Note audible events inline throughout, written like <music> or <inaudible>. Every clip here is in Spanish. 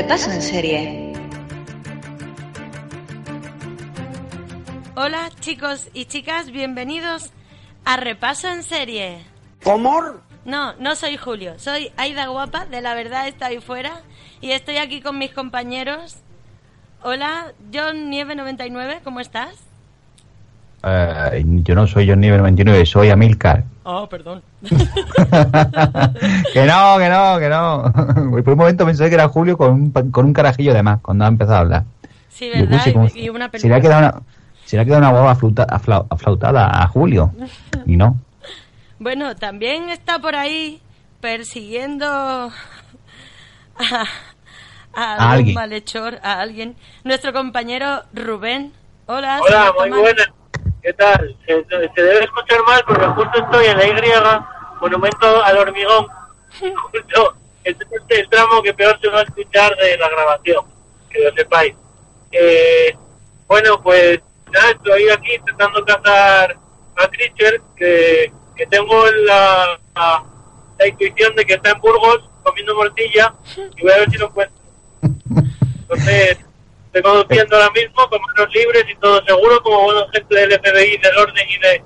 Repaso en serie. Hola chicos y chicas, bienvenidos a Repaso en serie. ¿Cómo? No, no soy Julio, soy Aida Guapa, de La Verdad está ahí fuera, y estoy aquí con mis compañeros. Hola, John Nieve 99, ¿cómo estás? Eh, yo no soy John Nieve 99, soy Amilcar. Oh, perdón. <laughs> que no, que no, que no. <laughs> Por un momento pensé que era Julio con un, con un carajillo de más cuando ha empezado a hablar. Sí, ¿verdad? Y, una película. Se le ha quedado una, se le ha quedado una boba aflautada a Julio. Y no. <laughs> Bueno, también está por ahí persiguiendo a, a, algún malhechor, a alguien. Nuestro compañero Rubén. Hola. Hola, muy buenas. ¿Qué tal? Se, debe escuchar mal porque justo estoy en la Y, monumento al hormigón. <laughs> Justo, este es el tramo que peor se va a escuchar de la grabación, que lo sepáis. Eh, bueno, pues nada, estoy aquí intentando cazar a Creature, que, que tengo la, la, intuición de que está en Burgos comiendo morcilla y voy a ver si lo encuentro. <laughs> Entonces, Estoy conduciendo ahora mismo con manos libres y todo seguro, como buena gente del FBI, del orden y de,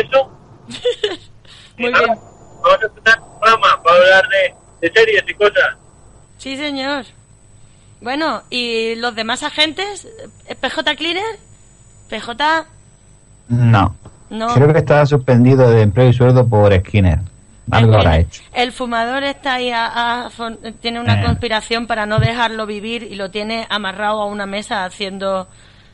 eso. <laughs> Muy bien. Vamos a empezar un programa para hablar de, de series y cosas. Sí, señor. Bueno, ¿y los demás agentes? ¿PJ Cleaner? ¿PJ? No. no. Creo que está suspendido de empleo y sueldo por Skinner. Algo habrá hecho. El fumador está ahí, tiene una eh. conspiración para no dejarlo vivir y lo tiene amarrado a una mesa haciendo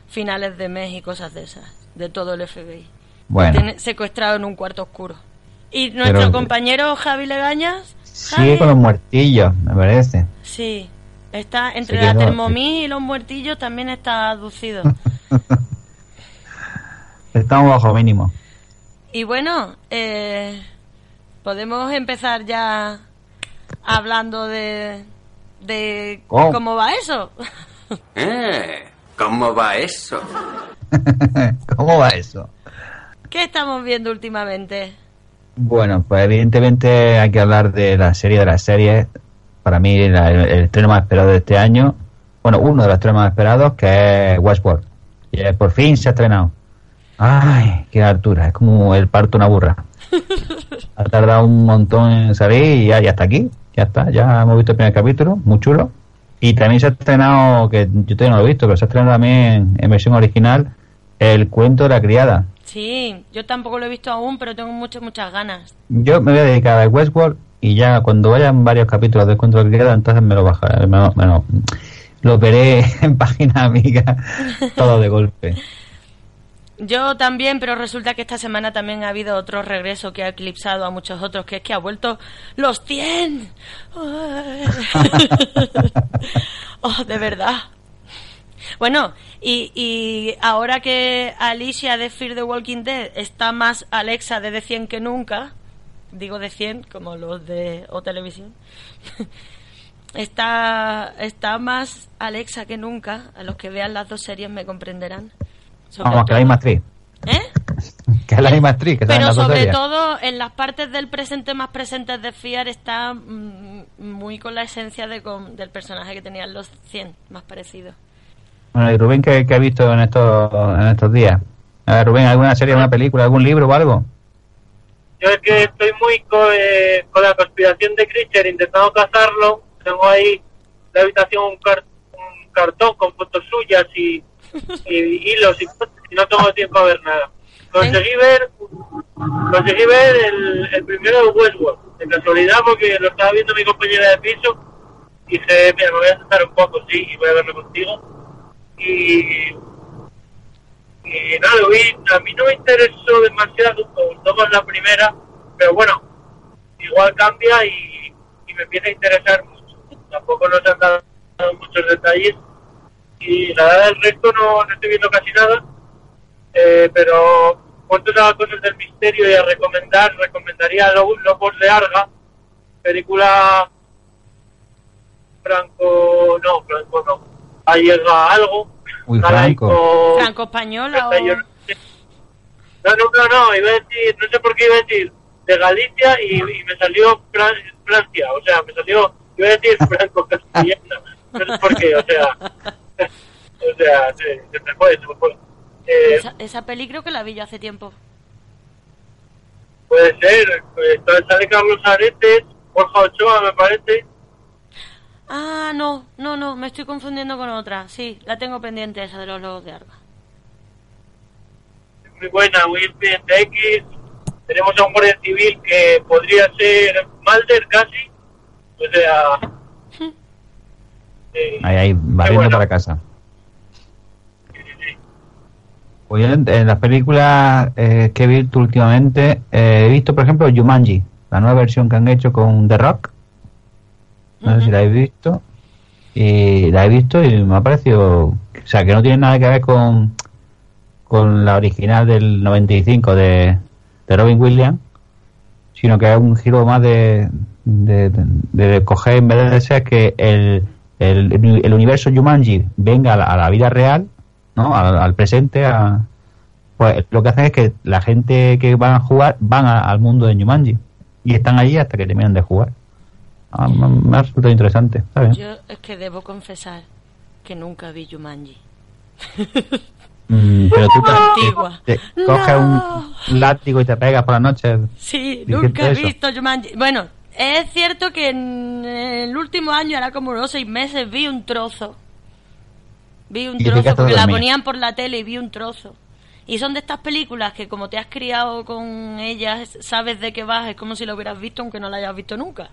finales de mes y cosas de esas, de todo el FBI. Bueno. Lo tiene secuestrado en un cuarto oscuro. Y nuestro compañero Javi Legañas. Sigue con los muertillos, me parece. Sí, está entre la termomí y los muertillos también está aducido. <laughs> Estamos bajo mínimo. Y bueno, eh, podemos empezar ya hablando de, de cómo va eso. <laughs> Eh, ¿Cómo va eso? <laughs> ¿Cómo va eso? ¿Qué estamos viendo últimamente? Bueno, pues evidentemente hay que hablar de la serie de las series. Para mí, el, estreno más esperado de este año, bueno, uno de los estrenos más esperados, que es Westworld. Y por fin se ha estrenado. Ay, qué altura, es como el parto una burra. Ha tardado un montón en salir y ya, ya está aquí. Ya está, ya hemos visto el primer capítulo, muy chulo. Y también se ha estrenado, que yo todavía no lo he visto, pero se ha estrenado también en versión original, El cuento de la criada. Sí, yo tampoco lo he visto aún, pero tengo muchas, muchas ganas. Yo me voy a dedicar a Westworld y ya cuando vayan varios capítulos del cuento de la criada, entonces me lo bajaré, me, lo veré <laughs> en página amiga <laughs> todo de golpe. Yo también, pero resulta que esta semana también ha habido otro regreso que ha eclipsado a muchos otros, que es que ha vuelto los 100. <laughs> oh, de verdad. Bueno, y, y, ahora que Alicia de Fear the Walking Dead está más Alexa de, de 100 que nunca, digo de 100 como los de O Televisión, <laughs> está, está más Alexa que nunca, a los que vean las dos series me comprenderán. Vamos, que la misma actriz. ¿Eh? <laughs> que es la misma actriz. Que Pero sobre todo en las partes del presente más presentes de Fiar está mm, muy con la esencia de, del personaje que tenían los 100, más parecido. Bueno, ¿y Rubén qué, ha visto en estos, en estos días? A ver, Rubén, ¿alguna serie, alguna película, algún libro o algo? Yo es que estoy muy con, eh, con la conspiración de Creature intentando cazarlo. Tengo ahí la habitación un, un cartón con fotos suyas y y hilos y, no tengo tiempo a ver nada. Conseguí ver, conseguí ver el, el primero de Westworld, por casualidad, porque lo estaba viendo mi compañera de piso, y dije, mira, me voy a sentar un poco, sí, y voy a verlo contigo. Y, y nada, lo vi, a mí no me interesó demasiado, me gustó más la primera, pero bueno, igual cambia y, y me empieza a interesar mucho. Tampoco nos han dado muchos detalles y la verdad del resto no, no estoy viendo casi nada, eh, pero cuanto a cosas del misterio y a recomendar, recomendaría Lo- Lobos de Arga, película franco, no, franco no, ahí llega algo, galaico- franco. Franco. Española o... No, no, no, no, iba a decir, no sé por qué iba a decir de Galicia y, y me salió Fran- Francia, o sea, me salió, iba a decir franco <laughs> castellana, no sé por qué, o sea, o sea, se, se me fue, se me fue. Eh, Esa, esa peli creo que la vi yo hace tiempo. puede ser, pues, sale Carlos Aretes, Borja Ochoa me parece, Ah, no, no, no, me estoy confundiendo con otra. Sí, la tengo pendiente esa de los lobos de Arga. muy buena, muy expediente X, tenemos a un guardia civil que podría ser Malder casi, o sea... Ahí, ahí, barriendo bueno. para casa. Pues en las películas eh, que he visto últimamente, eh, he visto, por ejemplo, Jumanji, la nueva versión que han hecho con The Rock. No sé si la habéis visto. Y la he visto y me ha parecido. O sea, que no tiene nada que ver con, con la original del 95 de, de Robin Williams, sino que es un giro más de, de, de- de coger, en vez de ser que el, el, el universo Jumanji venga a la, a la vida real, ¿no? al, al presente, a, pues lo que hacen es que la gente que van a jugar van a- al mundo de Jumanji y están allí hasta que terminan de jugar. Ah, me, me ha resultado interesante, está bien. Yo es que debo confesar que nunca vi Jumanji. <laughs> Mm, pero tú te, te coges un látigo y te pegas por la noche. Sí, nunca he visto Jumanji. Bueno, es cierto que en el último año, era como unos seis meses, vi un trozo. Vi un trozo porque la ponían por la tele y vi un trozo. Y son de estas películas que como te has criado con ellas, sabes de qué vas, es como si lo hubieras visto aunque no la hayas visto nunca.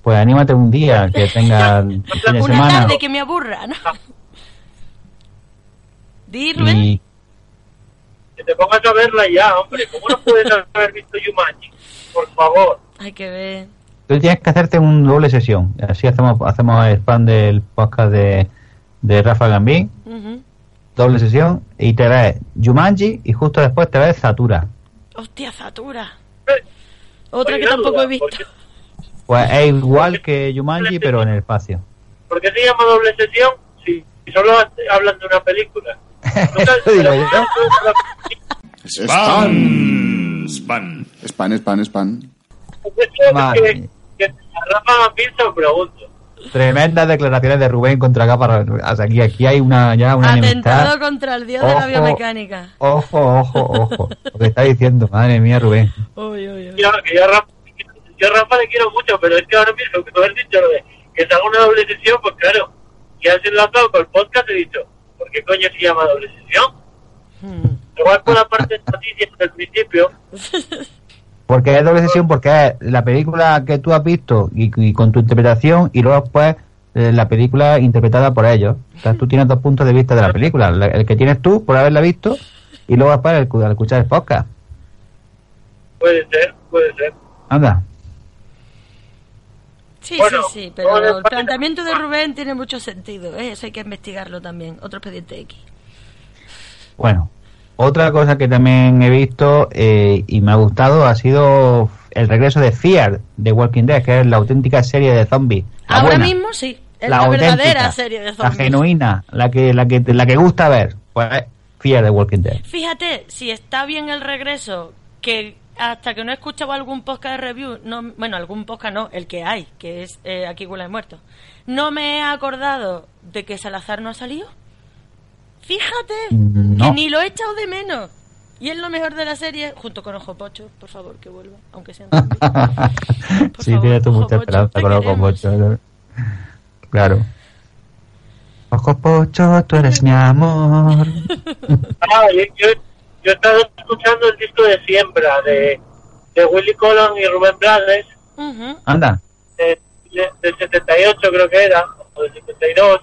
Pues anímate un día que <laughs> tenga fin de Una semana tarde que me aburra, ¿no? <laughs> Di, Rubén. y que te pongas a verla ya, hombre. ¿Cómo no puedes haber visto Jumanji? Por favor. Hay que ver. tú tienes que hacerte un doble sesión. Así hacemos hacemos el fan del podcast de, de Rafa Gambín, Ujú. doble sesión, y te ves Jumanji y justo después te ves Zatura. Hostia, Zatura. Eh, Otra oye, que tampoco duda, he visto. ¿por qué- Pues es igual que Jumanji, pero en el espacio. ¿Por qué se llama doble sesión si solo hablan de una película? <laughs> Nunca- Eso digo yo. Spam. Que, mía. que a Rafa pienso pregunto. Tremendas declaraciones de Rubén contra Capa. O sea, aquí, aquí hay una ya una Atentado enemistad. contra el dios de la biomecánica. Ojo, ojo, ojo. Lo que está diciendo, madre mía, Rubén. Uy, uy, uy. Yo, yo, a Rafa, yo a Rafa le quiero mucho, pero es que ahora mismo que tú has dicho lo de que se haga una doble sesión, pues claro, y has enlazado con el podcast he dicho, ¿por qué coño se llama doble sesión? Hmm. Igual por la parte de noticias del principio, <laughs> Porque es doble sesión, porque es la película que tú has visto y, y con tu interpretación y luego después eh, la película interpretada por ellos. Entonces tú tienes dos puntos de vista de la película. La- El que tienes tú por haberla visto y luego después el, al escuchar el podcast. puede ser, puede ser. Anda. Sí, Bueno, sí, sí, pero el planteamiento de Rubén tiene mucho sentido, ¿eh? eso hay que investigarlo también. Otro expediente X. Bueno, otra cosa que también he visto eh, y me ha gustado ha sido el regreso de Fear de Walking Dead, que es la auténtica serie de zombies. La Ahora buena, mismo sí, es la la, verdadera serie de La zombies. genuina, la que, la que, la que gusta ver. Pues es Fear de Walking Dead. Fíjate, si está bien el regreso, que hasta que no he escuchado algún podcast de review, no, bueno, algún podcast no, el que hay, que es eh, Aquí huele muerto, no me he acordado de que Salazar no ha salido. Fíjate, Mm, no. que ni lo he echado de menos. Y es lo mejor de la serie, junto con Ojo Pocho, por favor, que vuelva, aunque sea <laughs> sí, favor, tienes tú mucha Pocho, esperanza con Ojo. Pocho. Claro. Ojo Pocho, tú eres mi amor. <laughs> Ah, yo, yo, yo he estado escuchando el disco de Siembra de, de Willy Colon y Rubén Blades, Ujú. Anda. de, de- del 78 creo que era, o del 72,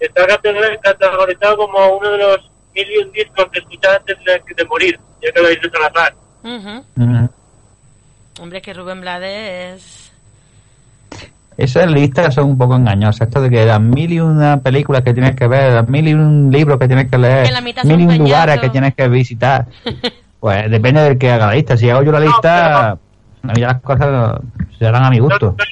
está categor- categorizado como uno de los mil y un discos que escuchaba antes de, de morir, ya que lo dice Salazar. Ujú. Mm. Hombre, que Rubén Blades es... Esas listas son un poco engañosas. Esto de que las mil y una películas que tienes que ver, las mil y un libros que tienes que leer, mil y un lugares que tienes que visitar. <laughs> Pues depende del que haga la lista. Si hago yo la lista, a mí ya las cosas se harán a mi gusto. No,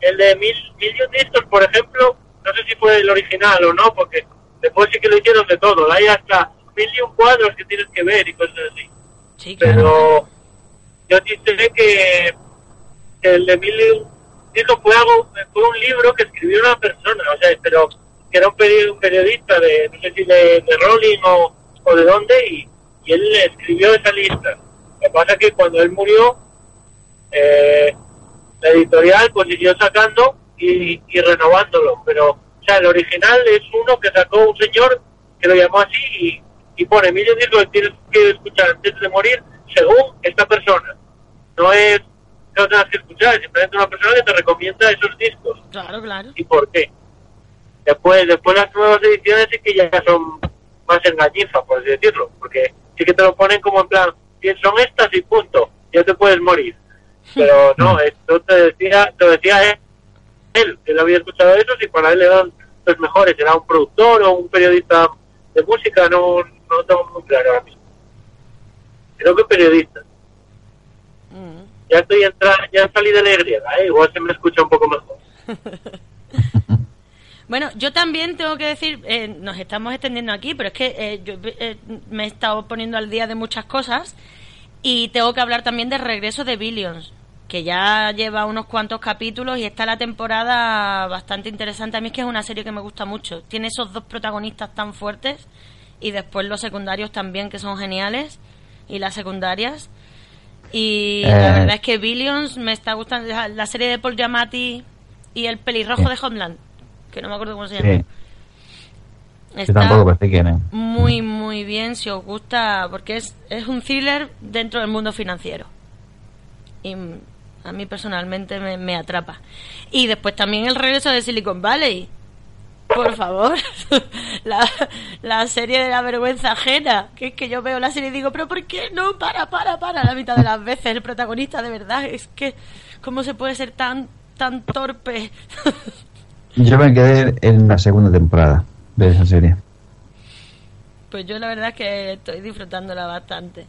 El de mil, mil y un discos, por ejemplo, no sé si fue el original o no, porque después sí que lo hicieron de todo. Hay hasta mil y un cuadros que tienes que ver y cosas así. Sí, claro. Pero yo sé que, el de mil y un discos fue, algo, fue un libro que escribió una persona, o sea, pero que era un periodista de, no sé si de, de Rolling o, o de dónde, y, y él escribió esa lista. Lo que pasa es que cuando él murió, eh, la editorial pues siguió sacando y, y renovándolo, pero o sea, el original es uno que sacó un señor que lo llamó así y, y pone mil discos que tienes que escuchar antes de morir según esta persona. No es que lo tengas que escuchar, es simplemente una persona que te recomienda esos discos Claro, claro. y por qué. Después, después las nuevas ediciones sí que ya son más engañifas, por así decirlo, porque sí que te lo ponen como en plan, son estas y punto, ya te puedes morir. Pero <laughs> no, esto te decía, te decía él, él, él había escuchado eso y para él eran los mejores, era un productor o un periodista de música, no, no lo tengo muy claro ahora mismo. Creo que periodista. Mm. Ya estoy entra, ya salí de la ¿eh? igual se me escucha un poco mejor. <laughs> Bueno, yo también tengo que decir, eh, nos estamos extendiendo aquí, pero es que eh, yo eh, me he estado poniendo al día de muchas cosas y tengo que hablar también de Regreso de Billions, que ya lleva unos cuantos capítulos y está la temporada bastante interesante. A mí es que es una serie que me gusta mucho. Tiene esos dos protagonistas tan fuertes y después los secundarios también que son geniales y las secundarias. Y la Eh. verdad es que Billions me está gustando. La serie de Paul Giamatti y el pelirrojo Sí. de Homeland, que no me acuerdo cómo se llama. Sí, yo Está tampoco quién es. muy, muy bien si os gusta, porque es, es un thriller dentro del mundo financiero. Y a mí personalmente me, me atrapa. Y después también el regreso de Silicon Valley. Por favor, <laughs> la, la serie de la vergüenza ajena. Que es que yo veo la serie y digo, pero ¿por qué no? Para, para, para. La mitad de las veces el protagonista, de verdad. Es que, ¿cómo se puede ser tan, tan torpe? <laughs> Yo me quedé en la segunda temporada de esa serie. Pues yo la verdad es que estoy disfrutándola bastante.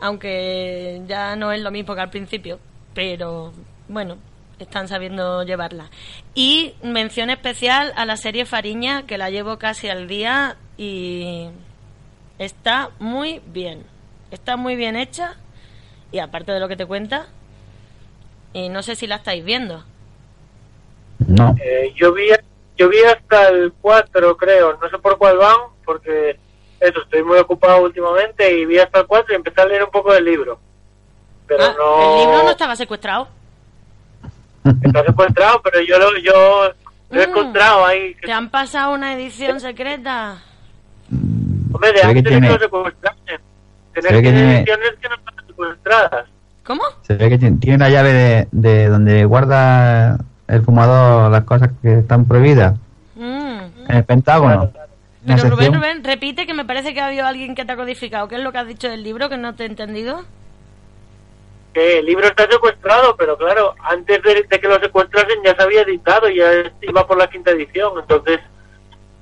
Aunque ya no es lo mismo que al principio. Pero bueno, están sabiendo llevarla. Y mención especial a la serie Fariña, que la llevo casi al día y está muy bien. Está muy bien hecha. Y aparte de lo que te cuenta. Y no sé si la estáis viendo. No. Eh, yo vi yo vi hasta el 4 creo, no sé por cuál van, porque eso, estoy muy ocupado últimamente y vi hasta el 4 y empecé a leer un poco del libro. Pero Ah, no... El libro no estaba secuestrado. Está secuestrado, pero yo lo, yo lo he Mm. encontrado ahí. ¿Te han pasado una edición secreta? Hombre, de antes tiene- que lo secuestrasen. se Tenés ve que tiene- ediciones que no están secuestradas. ¿Cómo? Se ve que tiene la llave de, de donde guarda el fumador las cosas que están prohibidas. Mm. En el Pentágono. Pero Rubén, Rubén, repite que me parece que ha habido alguien que te ha codificado. ¿Qué es lo que has dicho del libro que no te he entendido? Que el libro está secuestrado, pero claro, antes de, de que lo secuestrasen ya se había editado, ya iba por la quinta edición. Entonces,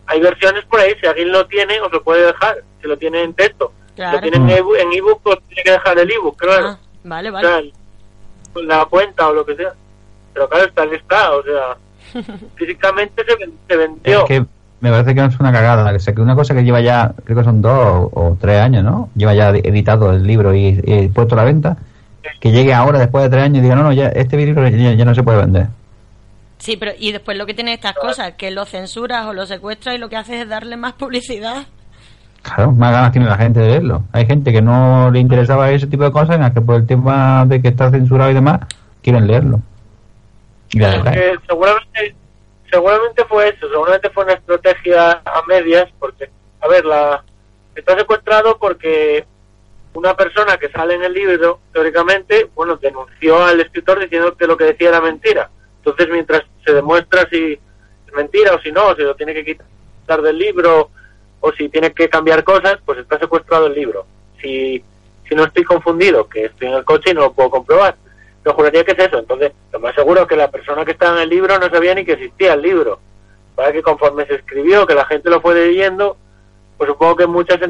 hay versiones por ahí, si alguien lo tiene, os lo puede dejar. Si lo tiene en texto. Si lo tiene en ebook, en ebook, pues tiene que dejar el ebook, claro. Ah, vale, O vale. sea, el- la cuenta o lo que sea. Pero claro, está está, o sea, <laughs> físicamente se, se vendió. Es que me parece que es una cagada. O sea, que una cosa que lleva ya, creo que son dos o, o tres años, ¿no? Lleva ya editado el libro y, y puesto a la venta. Que llegue ahora, después de tres años, y diga, no, no, ya este libro ya, ya no se puede vender. Sí, pero y después lo que tiene estas cosas, que lo censuras o lo secuestras y lo que haces es darle más publicidad. Claro, más ganas tiene la gente de leerlo. Hay gente que no le interesaba ese tipo de cosas, en las que por el tema de que está censurado y demás, quieren leerlo. Y la verdad, Eh, seguramente seguramente fue eso, seguramente fue una estrategia a medias, porque, a ver, la está secuestrado porque una persona que sale en el libro, teóricamente, bueno, denunció al escritor diciendo que lo que decía era mentira. Entonces, mientras se demuestra si es mentira o si no, si lo tiene que quitar del libro o si tiene que cambiar cosas, pues está secuestrado el libro. Si, si no estoy confundido, que estoy en el coche y no lo puedo comprobar, yo juraría que es eso. Entonces, lo más seguro es que la persona que estaba en el libro no sabía ni que existía el libro. Para que conforme se escribió, que la gente lo fue leyendo, pues supongo que muchas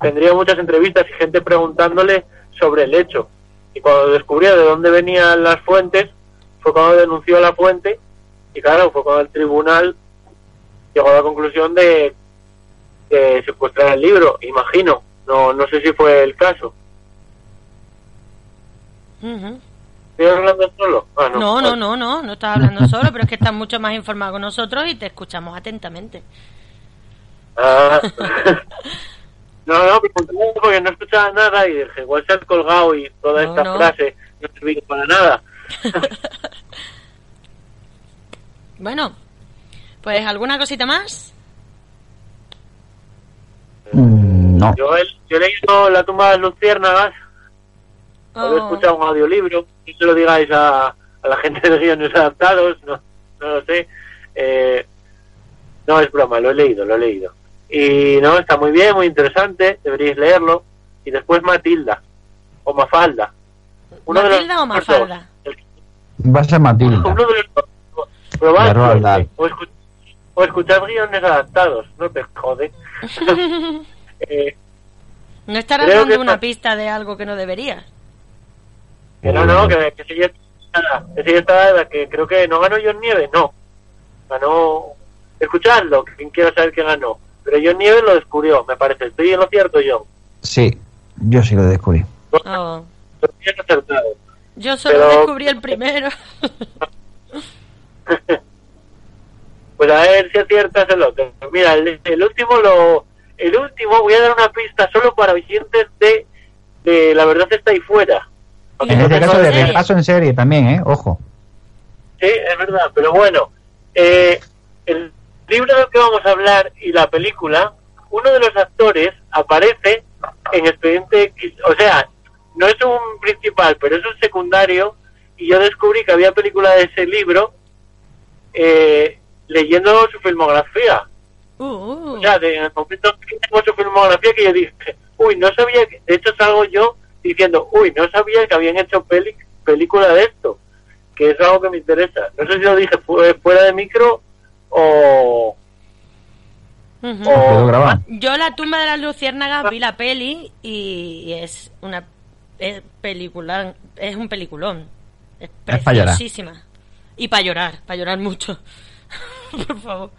tendría muchas entrevistas y gente preguntándole sobre el hecho. Y cuando descubrió de dónde venían las fuentes, fue cuando denunció a la fuente y claro, fue cuando el tribunal llegó a la conclusión de que secuestrar el libro, imagino. No, no sé si fue el caso. Ujú. ¿Estoy hablando solo? Ah, no. No, no, no, no estás hablando <laughs> solo, pero es que estás mucho más informado que nosotros y te escuchamos atentamente. Ah. <laughs> no, no, porque no escuchaba nada y dije, igual se ha colgado y toda No, esta no. frase no ha servido para nada. <laughs> Bueno, pues alguna cosita más. Mm, no. Yo he, yo he leído La tumba de las luciérnagas, o he Oh, escuchado un audiolibro, no se lo digáis a, a la gente de guiones adaptados, no, no lo sé. Eh, no, es broma, lo he leído, lo he leído. Y no, está muy bien, muy interesante, deberíais leerlo. Y después Matilda, o Mafalda. Uno de los ¿Matilda o dos. Mafalda? Va a ser Matilda. Uno de los suerte, o, escu- o escuchad guiones adaptados, no te jode. <laughs> eh, No estarás Creo dando que una está- pista de algo que no deberías. que no, no, que, que si ya está, que si ya está, la que creo que no ganó John Nieves, no. Ganó, escuchadlo, quien quiera saber quién ganó. Pero John Nieves lo descubrió, me parece. Estoy en lo cierto, John. Sí, yo sí lo descubrí. Oh. Yo solo Pero- descubrí el primero. <laughs> Pues a ver si aciertas el otro. Mira, el, el último lo... El último, voy a dar una pista solo para oyentes de, de La Verdad está ahí fuera. En este caso de serie. repaso en serie también, ¿eh? Ojo. Sí, es verdad, pero bueno, eh, el libro del que vamos a hablar y la película, uno de los actores aparece en Expediente X, o sea, no es un principal, pero es un secundario, y yo descubrí que había película de ese libro eh, leyendo su filmografía. Uh, uh. O sea, de, en el momento que tengo su filmografía que yo dije, uy, no sabía, que, de hecho salgo yo diciendo, uy, no sabía que habían hecho peli, película de esto, que es algo que me interesa. No sé si lo dije fu- fuera de micro o... Grabado. Yo la tumba de las luciérnagas vi la peli y, y es una es película, es un peliculón. Es Es pa' llorar. preciosísima. Y para llorar, para llorar mucho. <laughs> Por favor.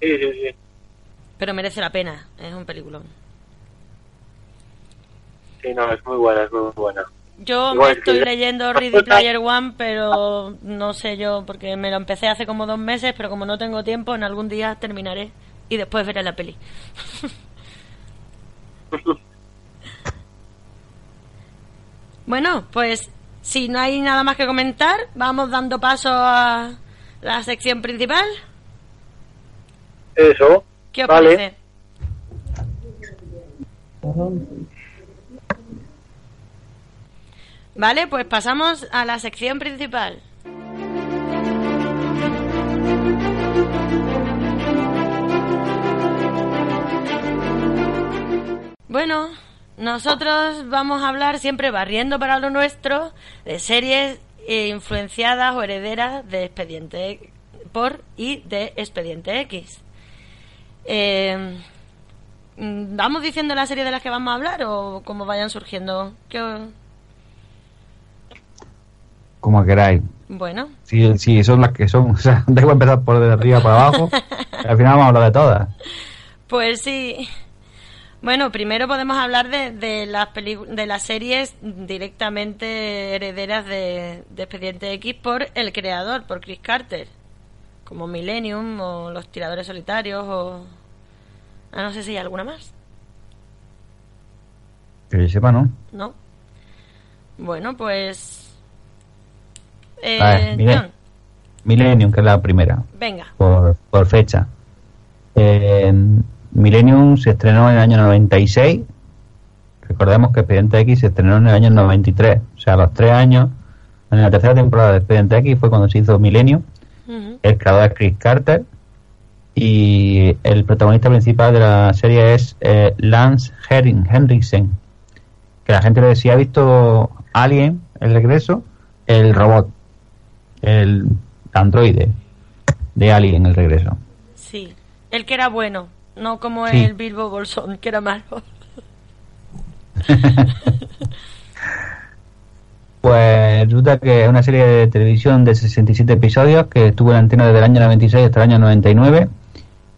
sí, sí, sí. Pero merece la pena, es un peliculón. Sí, no, es muy buena, es muy buena. Yo Igual me estoy leyendo <laughs> Ready Player One, pero no sé yo, porque me lo empecé hace como dos meses, pero como no tengo tiempo, en algún día terminaré y después veré la peli. <laughs> bueno, pues si no hay nada más que comentar, vamos dando paso a la sección principal. Eso. ¿Qué os vale. parece? Vale, pues pasamos a la sección principal. Bueno, nosotros vamos a hablar siempre barriendo para lo nuestro de series influenciadas o herederas de Expediente por y de Expediente X. Eh, ¿Vamos diciendo la serie de las que vamos a hablar o como vayan surgiendo? ¿Qué- Como queráis. Bueno, Si, si son las que son, <laughs> o sea, igual empezar por de arriba para abajo. <laughs> al final vamos a hablar de todas. pues sí. Bueno, primero podemos hablar de, de las de las series directamente herederas de, de Expediente X por el creador, por Chris Carter, como Millennium o Los Tiradores Solitarios o... Ah, no sé si hay alguna más, Que yo sepa, ¿no? ¿no? Bueno, pues... Eh, A ver, mire. John, Millennium, que es la primera, venga. por, por fecha. Eh, Millennium se estrenó en el año 96. Recordemos que Expediente X se estrenó en el año 93, o sea, a los tres años, en la tercera temporada de Expediente X fue cuando se hizo Milenio. Ujú. El creador es Chris Carter y el protagonista principal de la serie es eh, Lance Henrik- Henriksen. Que la gente le decía, ha visto Alien, el regreso, el robot, el androide de Alien, el regreso. Sí. El que era bueno, no como Sí. el Bilbo Bolsón, que era malo. <laughs> Pues resulta que es una serie de televisión de 67 episodios que estuvo en la antena desde el año 96 hasta el año 99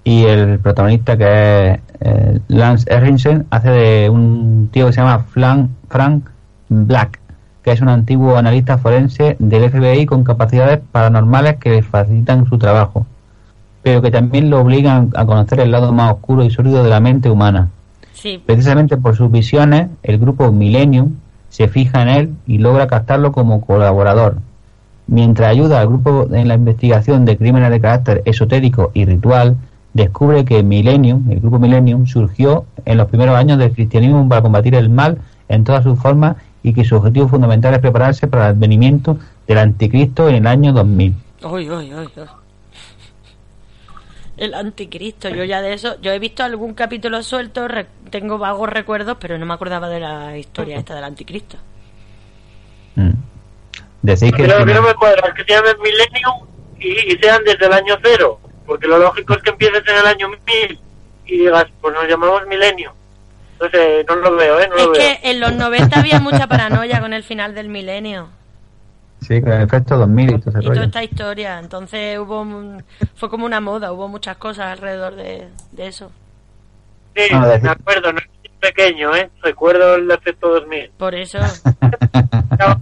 y el protagonista que es eh, Lance Henriksen hace de un tío que se llama Flan- Frank Black que es un antiguo analista forense del FBI con capacidades paranormales que le facilitan su trabajo pero que también lo obligan a conocer el lado más oscuro y sólido de la mente humana Sí. Precisamente por sus visiones, el grupo Millennium se fija en él y logra captarlo como colaborador. Mientras ayuda al grupo en la investigación de crímenes de carácter esotérico y ritual, descubre que Millennium, el grupo Millennium, surgió en los primeros años del cristianismo para combatir el mal en todas sus formas y que su objetivo fundamental es prepararse para el advenimiento del anticristo en el año 2000. Uy, uy, uy, uy. El anticristo, yo ya de eso, yo he visto algún capítulo suelto, re- tengo vagos recuerdos, pero no me acordaba de la historia esta del anticristo. Mm. Decís que... Pero que no me cuadra, que se llamen Millennium y, y sean desde el año cero. Porque lo lógico es que empieces en el año 1000 y digas, pues nos llamamos Entonces, no lo veo, ¿eh? No Es lo veo. que en los 90 había mucha paranoia con el final del milenio Sí, con el efecto 2000 y todo ese y toda esta historia. Entonces hubo un- fue como una moda, hubo muchas cosas alrededor de, de eso. Sí, No, decir- me acuerdo, no es pequeño, ¿eh? Recuerdo el efecto 2000. Por eso,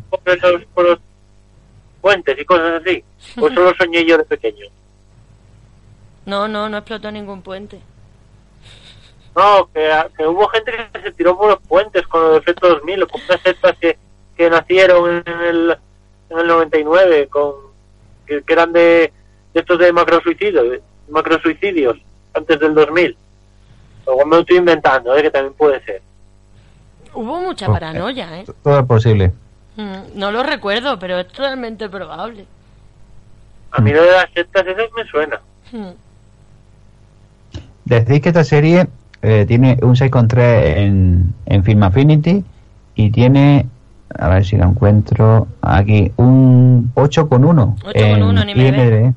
por los, por los puentes y cosas así. O solo soñé yo de pequeño. no, no, no explotó ningún puente. No, que, que hubo gente que se tiró por los puentes con el efecto 2000, o con unas sectas que, que nacieron en el, en el 99, con, que, que eran de, de estos de macrosuicidios, macrosuicidios, antes del 2000. Luego me lo estoy inventando, ¿eh? que también puede ser. Hubo mucha paranoia, ¿eh? Todo es posible. Mm, No lo recuerdo, pero es totalmente probable. A mí lo de las sectas esas me suena. Mm. Decís que esta serie eh, tiene un 6,3 en, en Film Affinity y tiene, a ver si lo encuentro aquí, un 8,1 8,1 en IMDb. IMDb.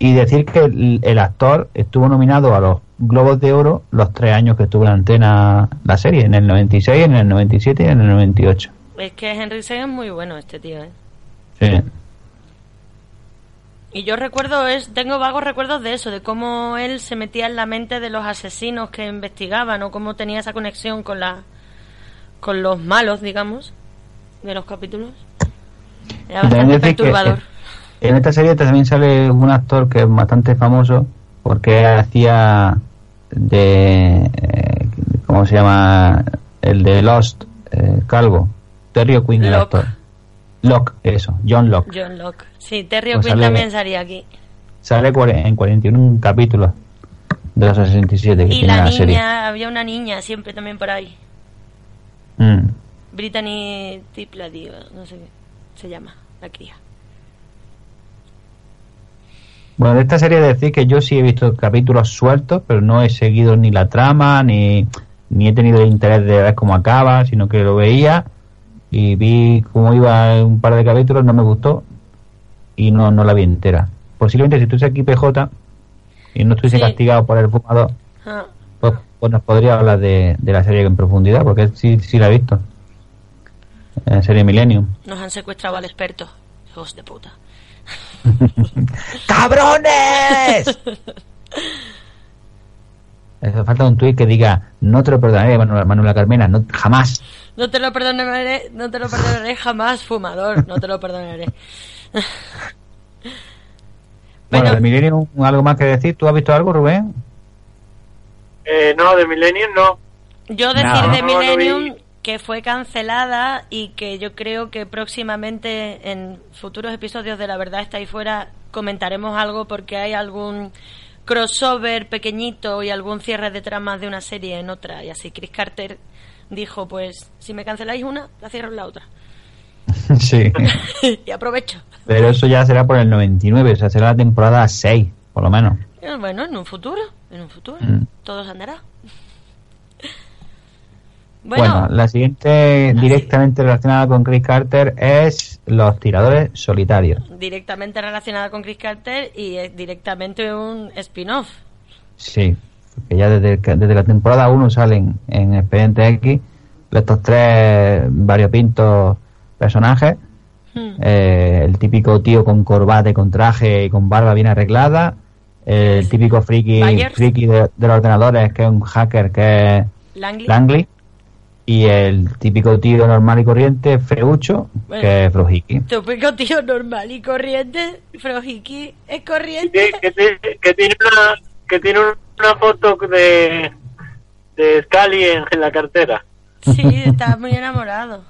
Y decir que el, el actor estuvo nominado a los Globos de Oro los tres años que estuvo en antena la serie, en el 96, en el 97 y en el 98. Es que Henry Seng es muy bueno este tío, ¿eh? Sí. Y yo recuerdo, es, tengo vagos recuerdos de eso, de cómo él se metía en la mente de los asesinos que investigaban o cómo tenía esa conexión con la, con los malos, digamos, de los capítulos. Era bastante perturbador. en esta serie también sale un actor que es bastante famoso porque hacía de eh, ¿cómo se llama? el de Lost eh, Calvo Terry O'Quinn el actor Locke eso John Locke John Locke. Sí, Terry Pues O'Quinn también salía aquí. sale en 41 capítulos de los 67 que Y tiene la la, niña, serie había una niña siempre también por ahí. Mm. Brittany Tiplady, no sé qué se llama, la cría. Bueno, de esta serie decir que yo sí he visto capítulos sueltos, pero no he seguido ni la trama, ni, ni he tenido el interés de ver cómo acaba, sino que lo veía y vi cómo iba un par de capítulos, no me gustó y no, no la vi entera. Posiblemente si estuviese aquí PJ y no estuviese Sí. castigado por el fumador, Ah, pues, pues nos podría hablar de, de la serie en profundidad, porque sí, sí la he visto. La serie Millennium. nos han secuestrado al experto. Hijos de puta. <laughs> ¡Cabrones! <laughs> Falta un tuit que diga, no te lo perdonaré, Manuela, Manuela Carmena, no, jamás. No te lo perdonaré, no te lo perdonaré jamás, fumador. No te lo perdonaré. <laughs> Bueno, Bueno. de Millennium, ¿algo más que decir? ¿Tú has visto algo, Rubén? Eh, no, de Millennium no. Yo decir No. de No, no Millennium que fue cancelada y que yo creo que próximamente en futuros episodios de La Verdad está ahí fuera comentaremos algo porque hay algún crossover pequeñito y algún cierre de tramas de una serie en otra. Y así Chris Carter dijo, pues si me canceláis una, la cierro en la otra. <laughs> sí. <laughs> y aprovecho. Pero eso ya será por el 99, o sea, será la temporada 6, por lo menos. Eh, Bueno, en un futuro, en un futuro, Mm. todo se andará. <laughs> Bueno, Bueno, la siguiente directamente relacionada con Chris Carter es los tiradores solitarios. directamente relacionada con Chris Carter y es directamente un spin-off. Sí, porque ya desde, que- desde la temporada 1 salen en Expediente X estos tres variopintos personajes. Hmm. Eh, el típico tío con corbata y con traje y con barba bien arreglada. El típico friki, friki de, de los ordenadores que es un hacker que es Langley. Langley. Y el típico tío normal y corriente, Feucho, Bueno. que es Frojiki. Típico tío normal y corriente. Frojiki es corriente. Que, que tiene- que tiene una que tiene una foto de de Scully en, en la cartera. Sí, está muy enamorado.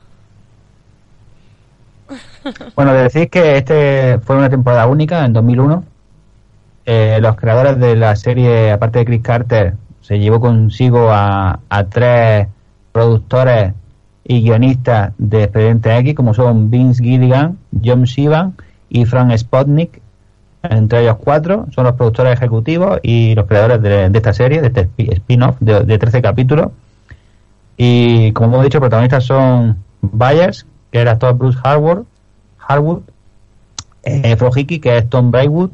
<laughs> Bueno, de decir que este fue una temporada única en 2001. Eh, los creadores de la serie, aparte de Chris Carter, se llevó consigo a, a tres productores y guionistas de Expediente X, como son Vince Gilligan, John Sivan y Frank Spotnik. Entre ellos cuatro son los productores ejecutivos y los creadores de, de esta serie, de este spi- spin-off de, de 13 capítulos. Y como hemos dicho, protagonistas son Byers, que era el actor Bruce Harwood, Harwood eh, Frojiki, que es Tom Braywood,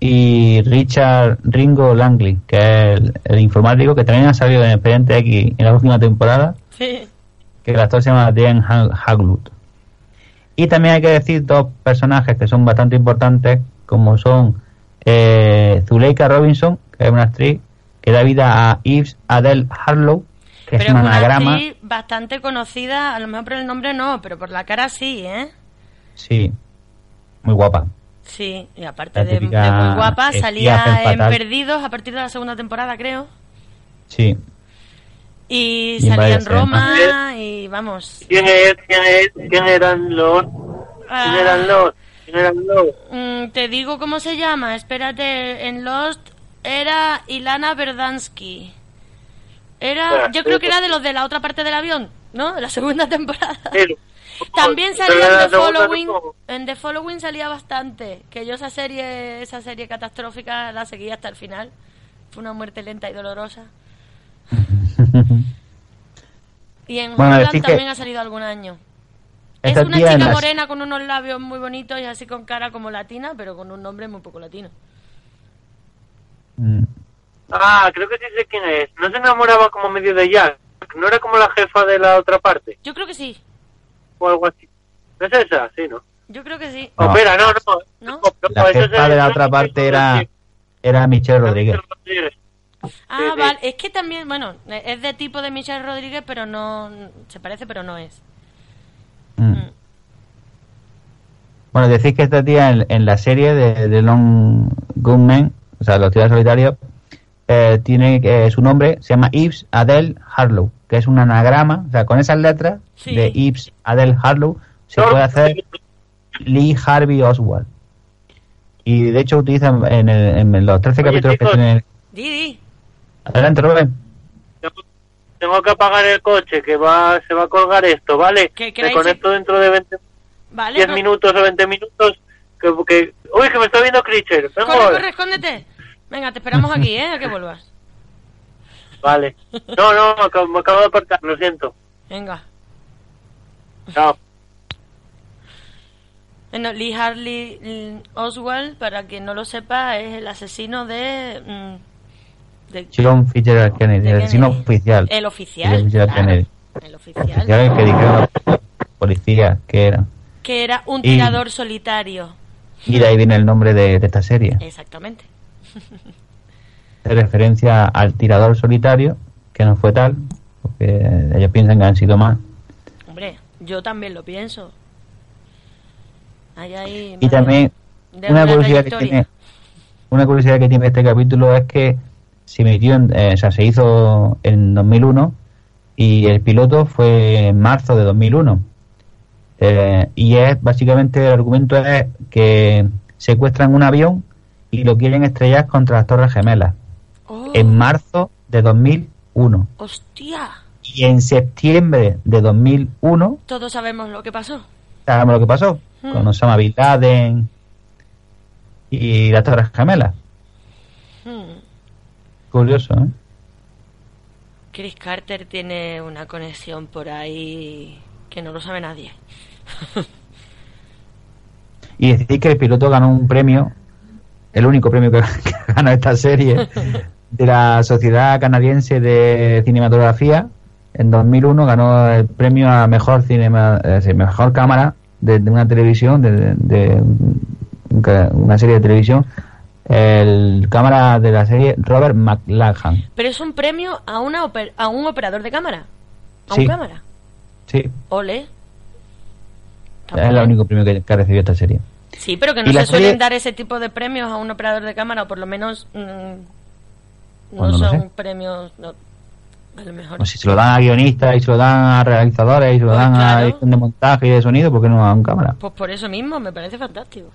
y Richard Ringo Langley, que es el, el informático que también ha salido en Expediente X en la última temporada, Sí. que el actor se llama Dan Ha- Haglund. Y también hay que decir dos personajes que son bastante importantes, como son eh, Zuleika Robinson, que es una actriz que da vida a Yves Adele Harlow, que Pero es es un una anagrama. actriz bastante conocida, a lo mejor por el nombre no, pero por la cara sí, ¿eh? Sí, muy guapa. Sí, y aparte de, muy guapa, salía en fatal. Perdidos a partir de la segunda temporada, creo. Sí, Y Y salía en ser, ¿no? Roma y vamos. ¿Quién es? ¿Quién es? ¿Quién eran los? ¿Quién Ah, eran los? ¿Quién eran los? Mm, te digo cómo se llama, espérate, en Lost era Ilana Verdansky. Era, yo creo que era de los de la otra parte del avión, ¿no? De la segunda <laughs> temporada. Pero- También salía en The Following. En The Following salía bastante. Que yo esa serie, esa serie catastrófica la seguí hasta el final. Fue una muerte lenta y dolorosa. <laughs> Y en Bueno, que también ha salido algún año. Esta es una tía chica las- morena con unos labios muy bonitos y así con cara como latina, pero con un nombre muy poco latino. Mm, Ah, creo que sí sé quién es. No se enamoraba como medio de Jack. No era como la jefa de la otra parte Yo creo que sí. o algo así. ¿No es esa? Sí, ¿no? Yo creo que sí. No. Oh, espera, no, no. ¿No? La jefa de la otra parte era, era Michelle Rodríguez. Ah, sí. vale. Es que también, bueno, es de tipo de Michelle Rodríguez, pero no. Se parece, pero no es. Mm. Bueno, decís que esta tía en, en la serie de, de Long Gunmen, o sea, los tíos solitarios, eh, tiene eh, su nombre, se llama Yves Adele Harlow, que es un anagrama, o sea, con esas letras Sí. de Yves Adele Harlow se puede hacer Lee Harvey Oswald. Y de hecho utilizan en, el- en los 13 Oye, capítulos que chicos. tiene. Di, Adelante, Rubén. Tengo que apagar el coche, que va se va a colgar esto, ¿vale? ¿Qué Me queréis? conecto dentro de 20, Vale. 10 no- minutos o 20 minutos. Que, que... Uy, que me está viendo. Vengo Corre, corre, escóndete. Venga, te esperamos aquí, ¿eh? A que vuelvas. Vale. No, no, me acabo, me acabo de apartar, lo siento. Venga. Chao. Bueno, Lee Harley mm, Oswald, para quien no lo sepa, es el asesino de. mm, de John Fitzgerald Kennedy, el asesino oficial. El oficial. Claro, Kennedy. El oficial. Oficial que dijeron los policías que eran. Que era un Y- tirador solitario. Y de ahí viene el nombre de, de esta serie. Exactamente. De referencia al tirador solitario, que no fue tal, porque ellos piensan que han sido más. Hombre, yo también lo pienso. Ahí. Y también una una curiosidad que tiene una curiosidad que tiene este capítulo es que se emitió en- eh, o sea, se hizo en 2001 y el piloto fue en marzo de 2001 Eh, y es básicamente el argumento es que secuestran un avión y lo quieren estrellar contra las Torres Gemelas Oh, en marzo de 2001. ¡Hostia! Y en septiembre de 2001, Todos sabemos lo que pasó. sabemos lo que pasó Hmm. con Osama Bin Laden y las Torres Gemelas. Hmm. Curioso, ¿eh? Chris Carter tiene una conexión por ahí que no lo sabe nadie. <laughs> Y decir que el piloto ganó un premio, el único premio que, <laughs> que ganó esta serie, <laughs> de la Sociedad Canadiense de Cinematografía. En 2001 ganó el premio a mejor cinema, eh, mejor cámara de, de una televisión, de, de- una serie de televisión. El cámara de la serie Robert McLachlan. Pero es un premio a, una oper- a un operador de cámara. A Sí. un cámara. Sí, Ole. Es el único premio que, que ha recibido esta serie. Sí, pero que no se suelen dar ese tipo de premios a un operador de cámara, o por lo menos mm, no, Pues son premios. no, a lo mejor. O si se lo dan a guionistas y se lo dan a realizadores y se lo Pues dan a edición de montaje y de sonido, ¿por qué no a un cámara? Pues por eso mismo me parece fantástico.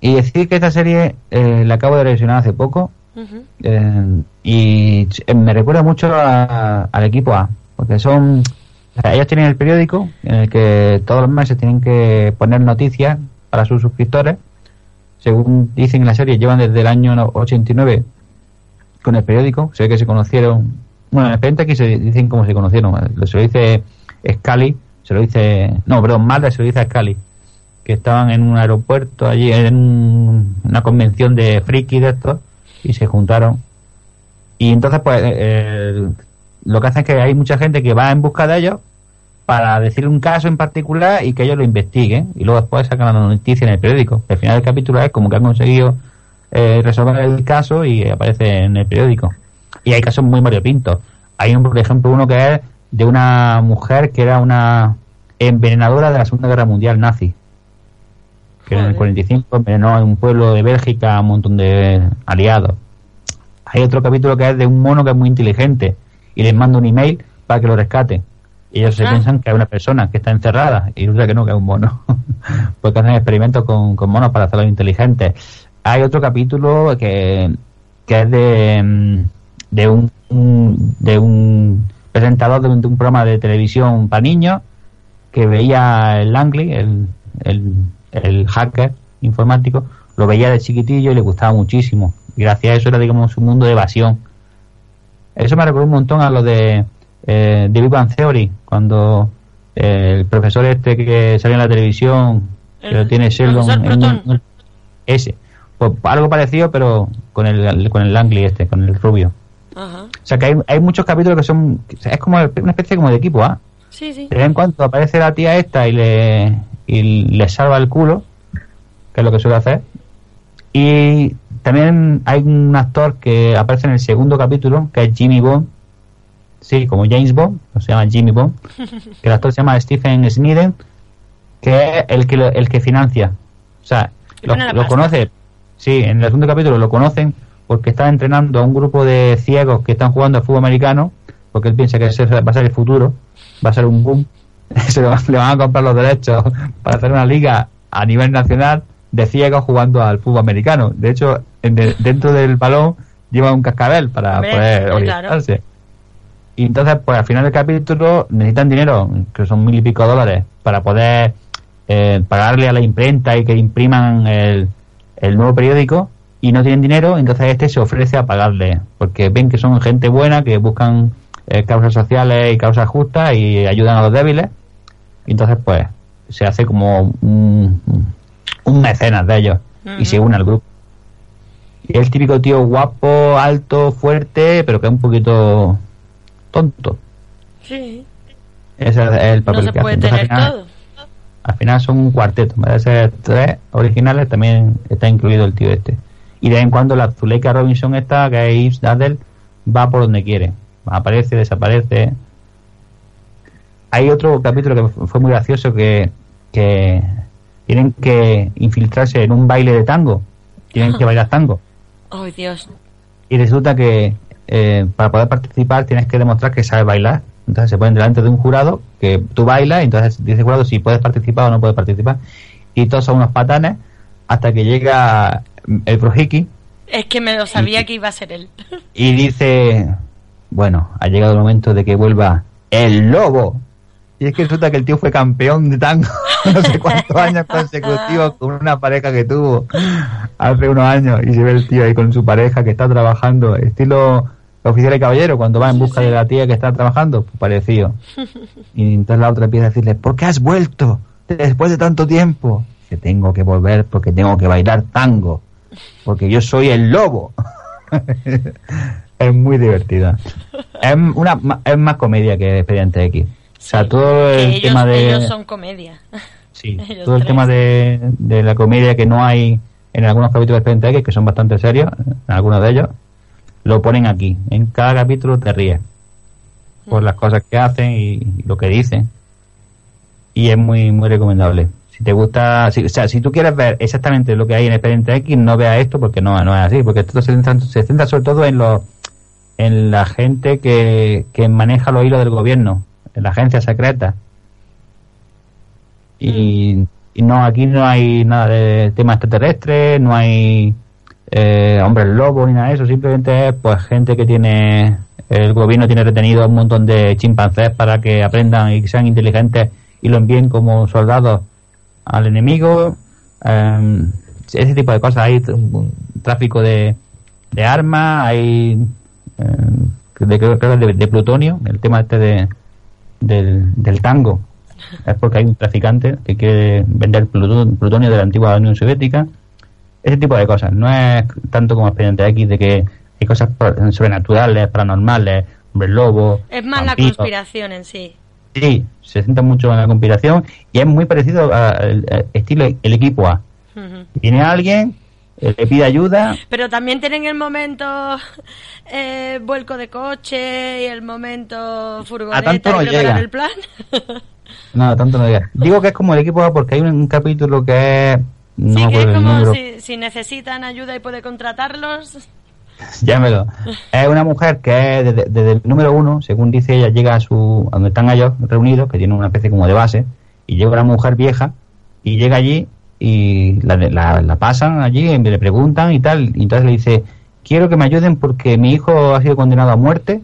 Y decir que esta serie eh, la acabo de revisionar hace poco eh, y me recuerda mucho a- al equipo A, porque son. ellos tienen el periódico en el que todos los meses tienen que poner noticias para sus suscriptores. Según dicen en la serie, llevan desde el año no- 89 con el periódico. Se ve que se conocieron. Bueno, en el expediente aquí se dicen cómo se conocieron. Se lo dice Scully, se lo dice. No, perdón, Mulder se lo dice a Scully que estaban en un aeropuerto allí en un- una convención de friki de estos y se juntaron y entonces pues eh, lo que hacen es que hay mucha gente que va en busca de ellos para decir un caso en particular y que ellos lo investiguen. Y luego después sacan la noticia en el periódico. Al final del capítulo es como que han conseguido eh, resolver el caso y aparece en el periódico. Y hay casos muy variopintos hay un, por ejemplo uno que es de una mujer que era una envenenadora de la Segunda Guerra Mundial nazi. Que en el Joder. 45 envenenó en un pueblo de Bélgica a un montón de aliados. Hay otro capítulo que es de un mono que es muy inteligente y les manda un email para que lo rescate. Y ellos se Ah. piensan que es una persona que está encerrada y resulta que no, que es un mono. <laughs> Porque hacen experimentos con, con monos para hacerlos inteligentes. Hay otro capítulo que, que es de, mm, de un, un- de un presentador de un, de un programa de televisión para niños que veía el Langley, el, el, el hacker informático, lo veía de chiquitillo y le gustaba muchísimo. Y gracias a eso era, digamos, un mundo de evasión. Eso me recordó un montón a lo de eh, The Big Bang Theory, cuando eh, el profesor este que sale en la televisión, que El lo tiene Sheldon, en un- ese. Pues algo parecido, pero con el, con el Langley este, con el rubio. Ajá. O sea que hay, hay muchos capítulos que son, es como una especie como de equipo A. Sí, sí. De vez en cuando aparece la tía esta y le, y le salva el culo, que es lo que suele hacer. Y también hay un actor que aparece en el segundo capítulo, que es Jimmy Bond. Sí, como James Bond, se llama Jimmy Bond. Que <laughs> el actor se llama Stephen Sniden, que es el que, lo- el que financia. O sea, lo, lo conoce. Sí, en el segundo capítulo lo conocen porque está entrenando a un grupo de ciegos que están jugando al fútbol americano, porque él piensa que ese va a ser el futuro, va a ser un boom. <laughs> Se lo- le van a comprar los derechos <laughs> para hacer una liga a nivel nacional de ciegos jugando al fútbol americano. De hecho, de- dentro del balón lleva un cascabel para Hombre, poder claro. orientarse. Y entonces, pues al final del capítulo necesitan dinero, que son mil y pico dólares, para poder eh, pagarle a la imprenta y que impriman el, el nuevo periódico y no tienen dinero, entonces este se ofrece a pagarle, porque ven que son gente buena, que buscan eh, causas sociales y causas justas y ayudan a los débiles. Y entonces, pues, se hace como un, un mecenas de ellos y se une al grupo. Y el típico tío guapo, alto, fuerte, pero que es un poquito tonto. Sí. Ese es el No papel se que puede hace. Entonces, tener al final, todo. al final son un cuarteto. En vez de ser tres originales, también está incluido el tío este. Y de vez en cuando la Zuleika Robinson esta, que es Yves va por donde quiere. Aparece, desaparece. Hay otro capítulo que fu- fue muy gracioso que, que tienen que infiltrarse en un baile de tango. Tienen que <laughs> bailar tango. Ay, Dios. Y resulta que eh, para poder participar tienes que demostrar que sabes bailar. Entonces se ponen delante de un jurado que tú bailas y entonces dice el jurado si puedes participar o no puedes participar. Y todos son unos patanes hasta que llega el Projiki, Es que me lo sabía que iba a ser él. y dice, bueno, ha llegado el momento de que vuelva el lobo. Y es que resulta que el tío fue campeón de tango <laughs> no sé cuántos <laughs> años consecutivos con una pareja que tuvo hace unos años. Y se ve el tío ahí con su pareja que está trabajando, estilo oficial y caballero, cuando va en busca de la tía que está trabajando, pues parecido. Y entonces la otra empieza a decirle, ¿por qué has vuelto después de tanto tiempo? Que tengo que volver porque tengo que bailar tango, porque yo soy el lobo. <laughs> es muy divertida. Es, una, es más comedia que Expediente X. O sea, Sí, todo el ellos, tema de... ellos son comedia. Sí, <laughs> todo el tres. tema de, de la comedia que no hay en algunos capítulos de Expediente X, que son bastante serios, en algunos de ellos, lo ponen aquí. En cada capítulo te ríes por las cosas que hacen y, y lo que dicen. Y es muy muy recomendable. Si te gusta, si, o sea, si tú quieres ver exactamente lo que hay en Expediente X, no veas esto porque no, no es así, porque esto se centra, se centra sobre todo en los en la gente que, que maneja los hilos del gobierno, la agencia secreta. Y, no, aquí no hay nada de tema extraterrestre, no hay eh, hombres lobos ni nada de eso, simplemente es pues gente que tiene, el gobierno tiene retenido un montón de chimpancés para que aprendan y sean inteligentes y lo envíen como soldados al enemigo. eh, ese tipo de cosas, hay tráfico de, de armas, hay eh, de, de, de plutonio, el tema este de, del, del tango. Es porque hay un traficante que quiere vender pluton- plutonio de la antigua Unión Soviética. Ese tipo de cosas. No es tanto como Expediente X de que hay cosas sobrenaturales, paranormales, hombres lobos. Es más la conspiración en sí. Sí, se centra mucho en la conspiración y es muy parecido al estilo el equipo A. Viene alguien, le pide ayuda, Pero también tienen el momento eh, vuelco de coche y el momento furgoneta <laughs> tanto no llega. el plan. no, tanto no diga. Digo que es como el equipo A porque hay un, un capítulo que es... No sí, que es como si, si necesitan ayuda y puede contratarlos. <laughs> Llámelo. Es una mujer que es desde, desde el número uno, según dice ella, llega a su, a donde están ellos reunidos, que tiene una especie como de base, y llega una mujer vieja, y llega allí, y la, la, la pasan allí, y le preguntan y tal, y entonces le dice, quiero que me ayuden porque mi hijo ha sido condenado a muerte,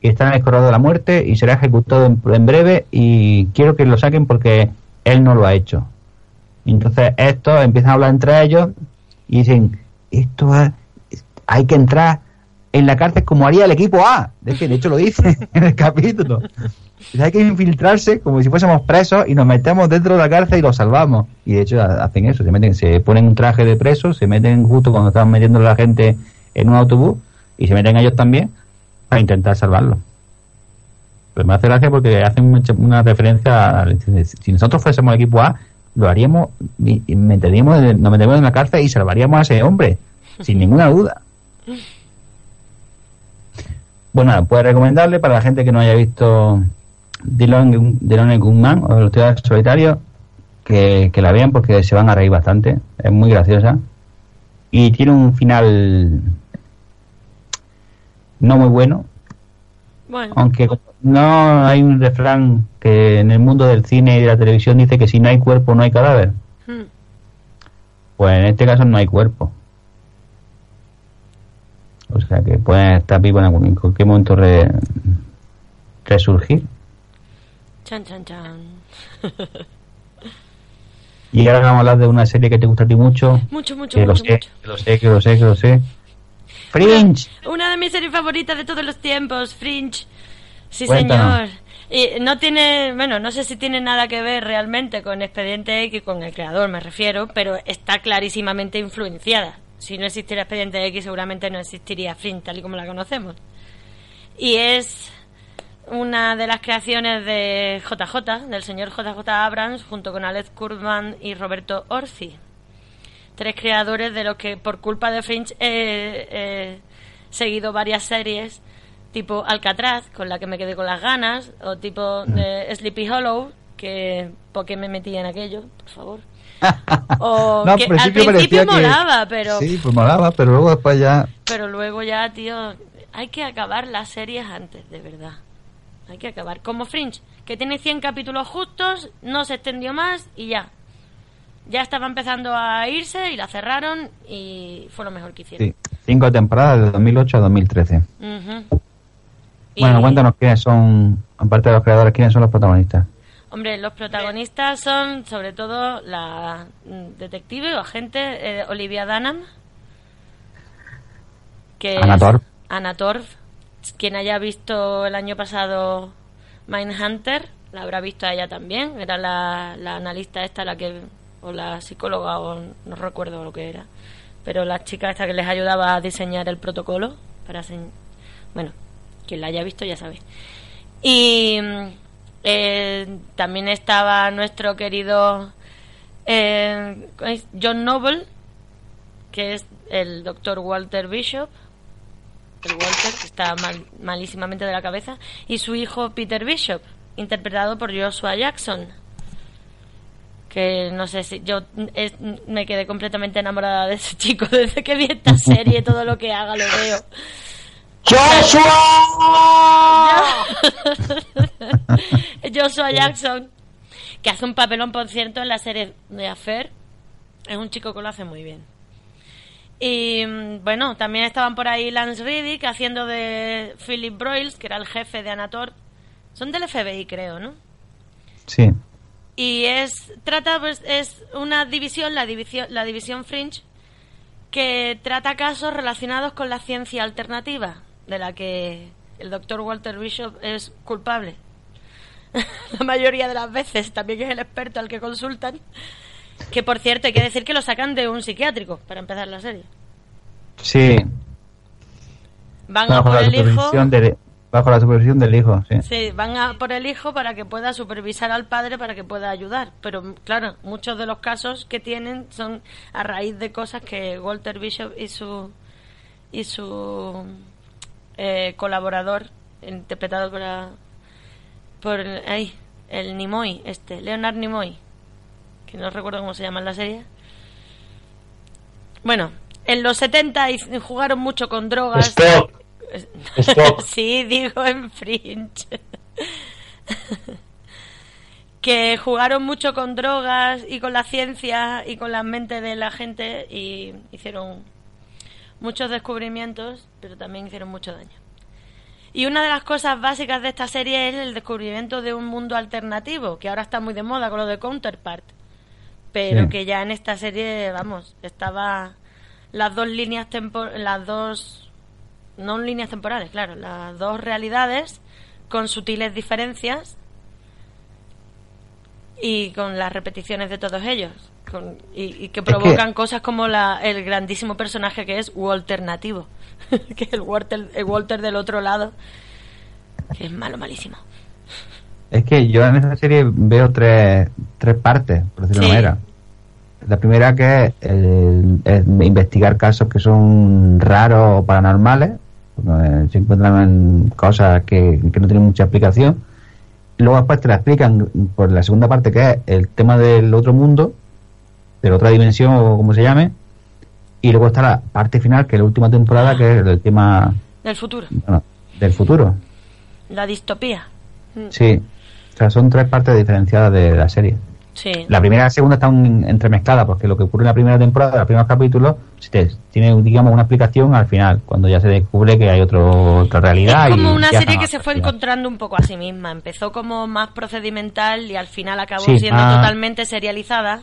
y está en el corredor de la muerte, y será ejecutado en, en breve, y quiero que lo saquen porque él no lo ha hecho. Y entonces estos empiezan a hablar entre ellos y dicen, esto es- hay que entrar en la cárcel como haría el equipo A. De hecho lo dice <laughs> en el capítulo. Hay que infiltrarse como si fuésemos presos y nos metemos dentro de la cárcel y los salvamos. Y de hecho ha- hacen eso, se meten, se ponen un traje de presos, se meten justo cuando están metiendo a la gente en un autobús y se meten ellos también para intentar salvarlo. Pero me hace gracia porque hacen una referencia a, si nosotros fuésemos el equipo A, lo haríamos y meteríamos, nos meteríamos en la cárcel y salvaríamos a ese hombre, sin ninguna duda. Bueno, nada, pues recomendarle para la gente que no haya visto Dylan, Dylan Gunman o los tíos solitarios que, que la vean porque se van a reír bastante. Es muy graciosa. Y tiene un final no muy bueno, Bueno, aunque no hay un refrán que en el mundo del cine y de la televisión dice que si no hay cuerpo no hay cadáver. mm, Pues en este caso no hay cuerpo. O sea que puede estar vivo en, algún- en cualquier momento re- resurgir. chan, chan, chan. <laughs> Y ahora vamos a hablar de una serie que te gusta a ti mucho. Mucho, mucho, Que lo mucho, sé, mucho. que lo sé, que lo sé, que lo sé. Fringe. Una de mis series favoritas de todos los tiempos, Fringe. Sí, Cuéntanos. señor. Y no tiene, bueno, no sé si tiene nada que ver realmente con Expediente X, con el creador me refiero, pero está clarísimamente influenciada. Si no existiera Expediente X, seguramente no existiría Fringe tal y como la conocemos. Y es una de las creaciones de JJ, del señor JJ Abrams, junto con Alex Kurtzman y Roberto Orci tres creadores de los que por culpa de Fringe he, he seguido varias series tipo Alcatraz, con la que me quedé con las ganas, o tipo de Sleepy Hollow, que porque me metí en aquello, por favor. <laughs> O No, que al al principio que- molaba, pero Sí, pues molaba, pero luego después ya... pero luego ya, tío, hay que acabar las series antes, de verdad. Hay que acabar. Como Fringe, que tiene 100 capítulos justos, no se extendió más y ya. ya estaba empezando a irse y la cerraron y fue lo mejor que hicieron. Sí. Cinco temporadas de 2008 a 2013. Ujú. Bueno, Y, cuéntanos quiénes son, aparte de los creadores, quiénes son los protagonistas. Hombre, los protagonistas son sobre todo la mm, detective o agente eh, Olivia Dunham, que. Anna Torv. Quien haya visto el año pasado Mindhunter, la habrá visto a ella también. Era la, la analista esta, la que o la psicóloga, o no recuerdo lo que era. Pero la chica esta que les ayudaba a diseñar el protocolo para... Bueno, quien la haya visto ya sabe. Y mm, eh, también estaba nuestro querido eh, John Noble, que es el doctor Walter Bishop. El Walter, que está mal- malísimamente de la cabeza. Y su hijo Peter Bishop, interpretado por Joshua Jackson. Que no sé si yo me quedé completamente enamorada de ese chico <laughs> desde que vi esta serie. Todo lo que haga lo veo. <laughs> Joshua Jackson, que hace un papelón, por cierto, en la serie de Affair. Es un chico que lo hace muy bien. Y mm, bueno, también estaban por ahí Lance Riddick haciendo de Philip Broyles, que era el jefe de Anator. Son del FBI, creo, ¿no? Sí. Y es trata pues, es una división, la división, la división Fringe, que trata casos relacionados con la ciencia alternativa, de la que el doctor Walter Bishop es culpable. <laughs> la mayoría de las veces también es el experto al que consultan. Que por cierto, hay que decir que lo sacan de un psiquiátrico para empezar la serie. Sí. Van a Bajo por la, el hijo. bajo la supervisión del hijo, sí. Sí, van a por el hijo para que pueda supervisar al padre para que pueda ayudar. Pero claro, muchos de los casos que tienen son a raíz de cosas que Walter Bishop y su y su eh, colaborador interpretado por la- por ay, el Nimoy, este Leonard nimoy que no recuerdo cómo se llama en la serie. Bueno, en los 70 y- jugaron mucho con drogas. Stop. <laughs> Stop. sí, digo en Fringe. <laughs> que jugaron mucho con drogas y con la ciencia y con la mente de la gente y hicieron muchos descubrimientos, pero también hicieron mucho daño. Y una de las cosas básicas de esta serie es el descubrimiento de un mundo alternativo, que ahora está muy de moda con lo de Counterpart, pero Sí. que ya en esta serie, vamos, estaba las dos líneas tempo las dos no líneas temporales, claro, las dos realidades con sutiles diferencias y con las repeticiones de todos ellos con- y, y que que- provocan cosas como la, el grandísimo personaje que es Walternativo <laughs> que es el Walter, el Walter del otro lado que es malo, malísimo Es que yo en esta serie veo tres, tres partes, por decirlo de Sí. manera. La primera que es, el- investigar casos que son raros o paranormales, porque se encuentran cosas que, que no tienen mucha explicación. Luego después te la explican por la segunda parte que es el tema del otro mundo, de la otra dimensión o como se llame. Y luego está la parte final, que es la última temporada, que es el tema del futuro, bueno, del futuro. la distopía Sí. O sea, son tres partes diferenciadas de la serie. sí, La primera y la segunda están entremezcladas porque lo que ocurre en la primera temporada, en los primeros capítulos, tiene, digamos, una explicación al final, cuando ya se descubre que hay otro, otra realidad. Es como y una serie que se fue encontrando un poco a sí misma. Empezó como más procedimental y al final acabó Sí, siendo ah. totalmente serializada.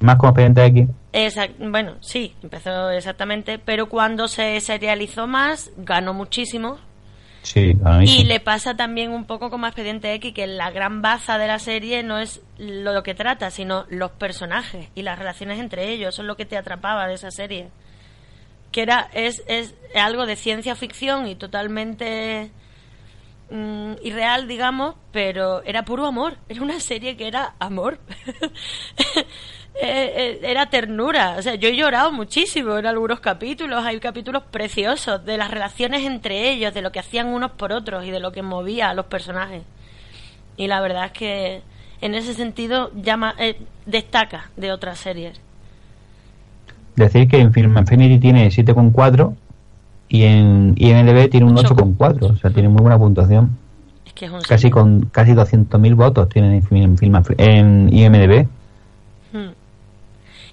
Más como expediente X. Bueno, sí, empezó exactamente, pero cuando se serializó más, ganó muchísimo. Sí, mí Y le pasa también un poco como a Expediente X, que la gran baza de la serie no es lo que trata, sino los personajes y las relaciones entre ellos. Eso es lo que te atrapaba de esa serie. Que era, es, es algo de ciencia ficción y totalmente mm, irreal, digamos, pero era puro amor. <laughs> Era una serie que era amor. <laughs> Eh, eh, era ternura. O sea, yo he llorado muchísimo en algunos capítulos. Hay capítulos preciosos de las relaciones entre ellos, de lo que hacían unos por otros y de lo que movía a los personajes. Y la verdad es que en ese sentido llama, eh, destaca de otras series. Decir que en Film Infinity tiene 7,4 y en IMDb tiene un Ocho. 8,4. O sea, tiene muy buena puntuación. Es que es un Casi con casi 200.000 votos tienen en, Film- en IMDb.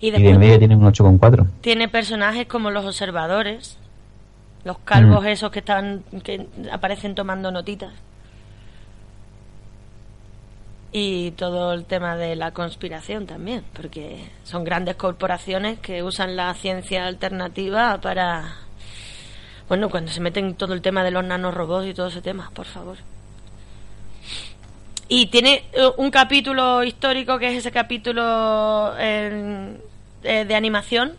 Y Y de después media tiene un 8,4. tiene personajes como los observadores, los calvos Mm. esos que están que aparecen tomando notitas. Y todo el tema de la conspiración también, porque son grandes corporaciones que usan la ciencia alternativa para bueno, cuando se meten en todo el tema de los nanorobots y todo ese tema, por favor. Y tiene eh, un capítulo histórico que es ese capítulo eh, de animación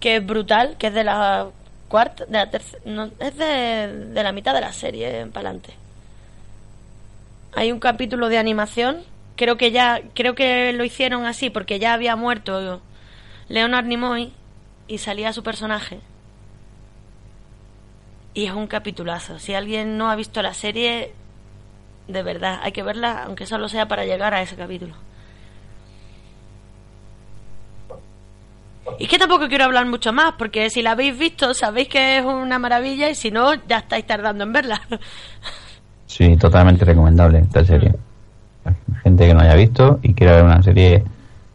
que es brutal, que es de la cuarta, de la tercera, no, es de, de la mitad de la serie para adelante. Hay un capítulo de animación, creo que ya, creo que lo hicieron así porque ya había muerto Leonard Nimoy y salía su personaje. Y es un capitulazo. Si alguien no ha visto la serie, de verdad, hay que verla, aunque solo sea para llegar a ese capítulo. Y que tampoco quiero hablar mucho más, porque si la habéis visto, sabéis que es una maravilla, y si no, ya estáis tardando en verla. <laughs> Sí, totalmente recomendable esta serie. Gente que no haya visto y quiera ver una serie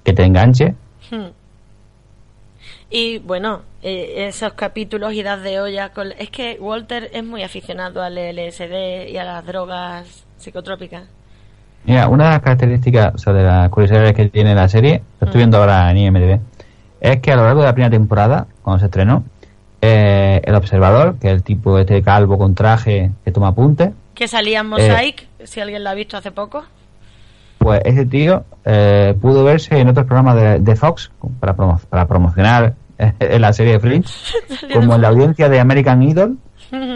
que te enganche. Hmm. y bueno, eh, esos capítulos y das de olla. Con... Es que Walter es muy aficionado al LSD y a las drogas psicotrópicas. Mira, una de las características, o sea, de las curiosidades que tiene la serie, lo estoy Mm. viendo ahora en IMDb, es que a lo largo de la primera temporada, cuando se estrenó, eh, el observador, que es el tipo este calvo con traje que toma apuntes, Que salía en Mosaic, si alguien la ha visto hace poco. pues ese tío eh, pudo verse en otros programas de, de Fox para, promo- para promocionar eh, la serie de Fringe, <laughs> como en la audiencia de American Idol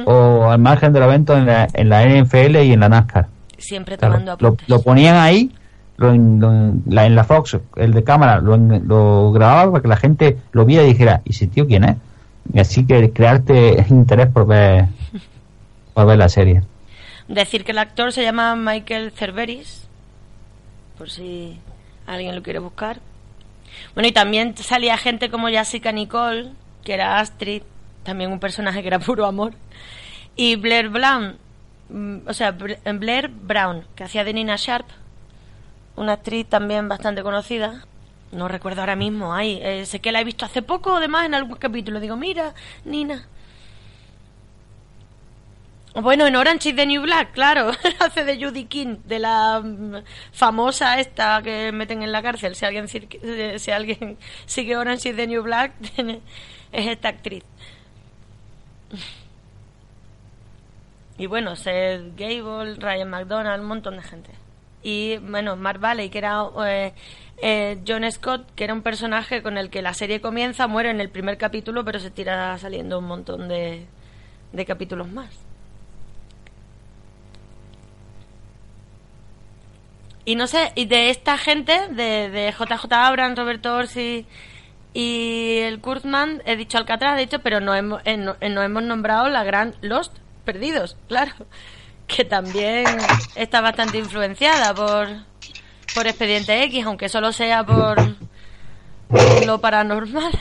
o al margen de los eventos en la, en la NFL y en la NASCAR. Siempre tomando apuntes. lo ponían ahí, lo en, lo en- la, Fox, el de cámara, lo, lo grababa para que la gente lo viera y dijera, ¿y ese tío quién es? Así que crearte <laughs> interés por ver, por ver la serie. Decir que el actor se llama Michael Cerveris, por si alguien lo quiere buscar. Bueno, y también salía gente como Jessica Nicole, que era Astrid, también un personaje que era puro amor. Y Blair Brown, mm, o sea, Blair Brown, que hacía de Nina Sharp, una actriz también bastante conocida. No recuerdo ahora mismo, ay, eh, sé que la he visto hace poco, además, en algún capítulo. Digo, mira, Nina. Bueno, en Orange is the New Black, claro, <laughs> hace de Judy King, de la mm, famosa esta que meten en la cárcel. Si alguien, eh, si alguien <laughs> sigue Orange is the New Black, <laughs> es esta actriz. Y bueno, Seth Gable, Ryan McDonald, un montón de gente. Y bueno, Mark Valley, que era eh, eh, John Scott, que era un personaje con el que la serie comienza, muere en el primer capítulo, pero se tira saliendo un montón de, de capítulos más. Y no sé, y de esta gente, de, de JJ Abrams, Roberto Orsi y el Kurtzman, he dicho Alcatraz, de hecho, pero no hemos, eh, eh, no hemos nombrado la gran Lost, Perdidos, <laughs> claro, que también está bastante influenciada por, por Expediente X, aunque solo sea por lo paranormal.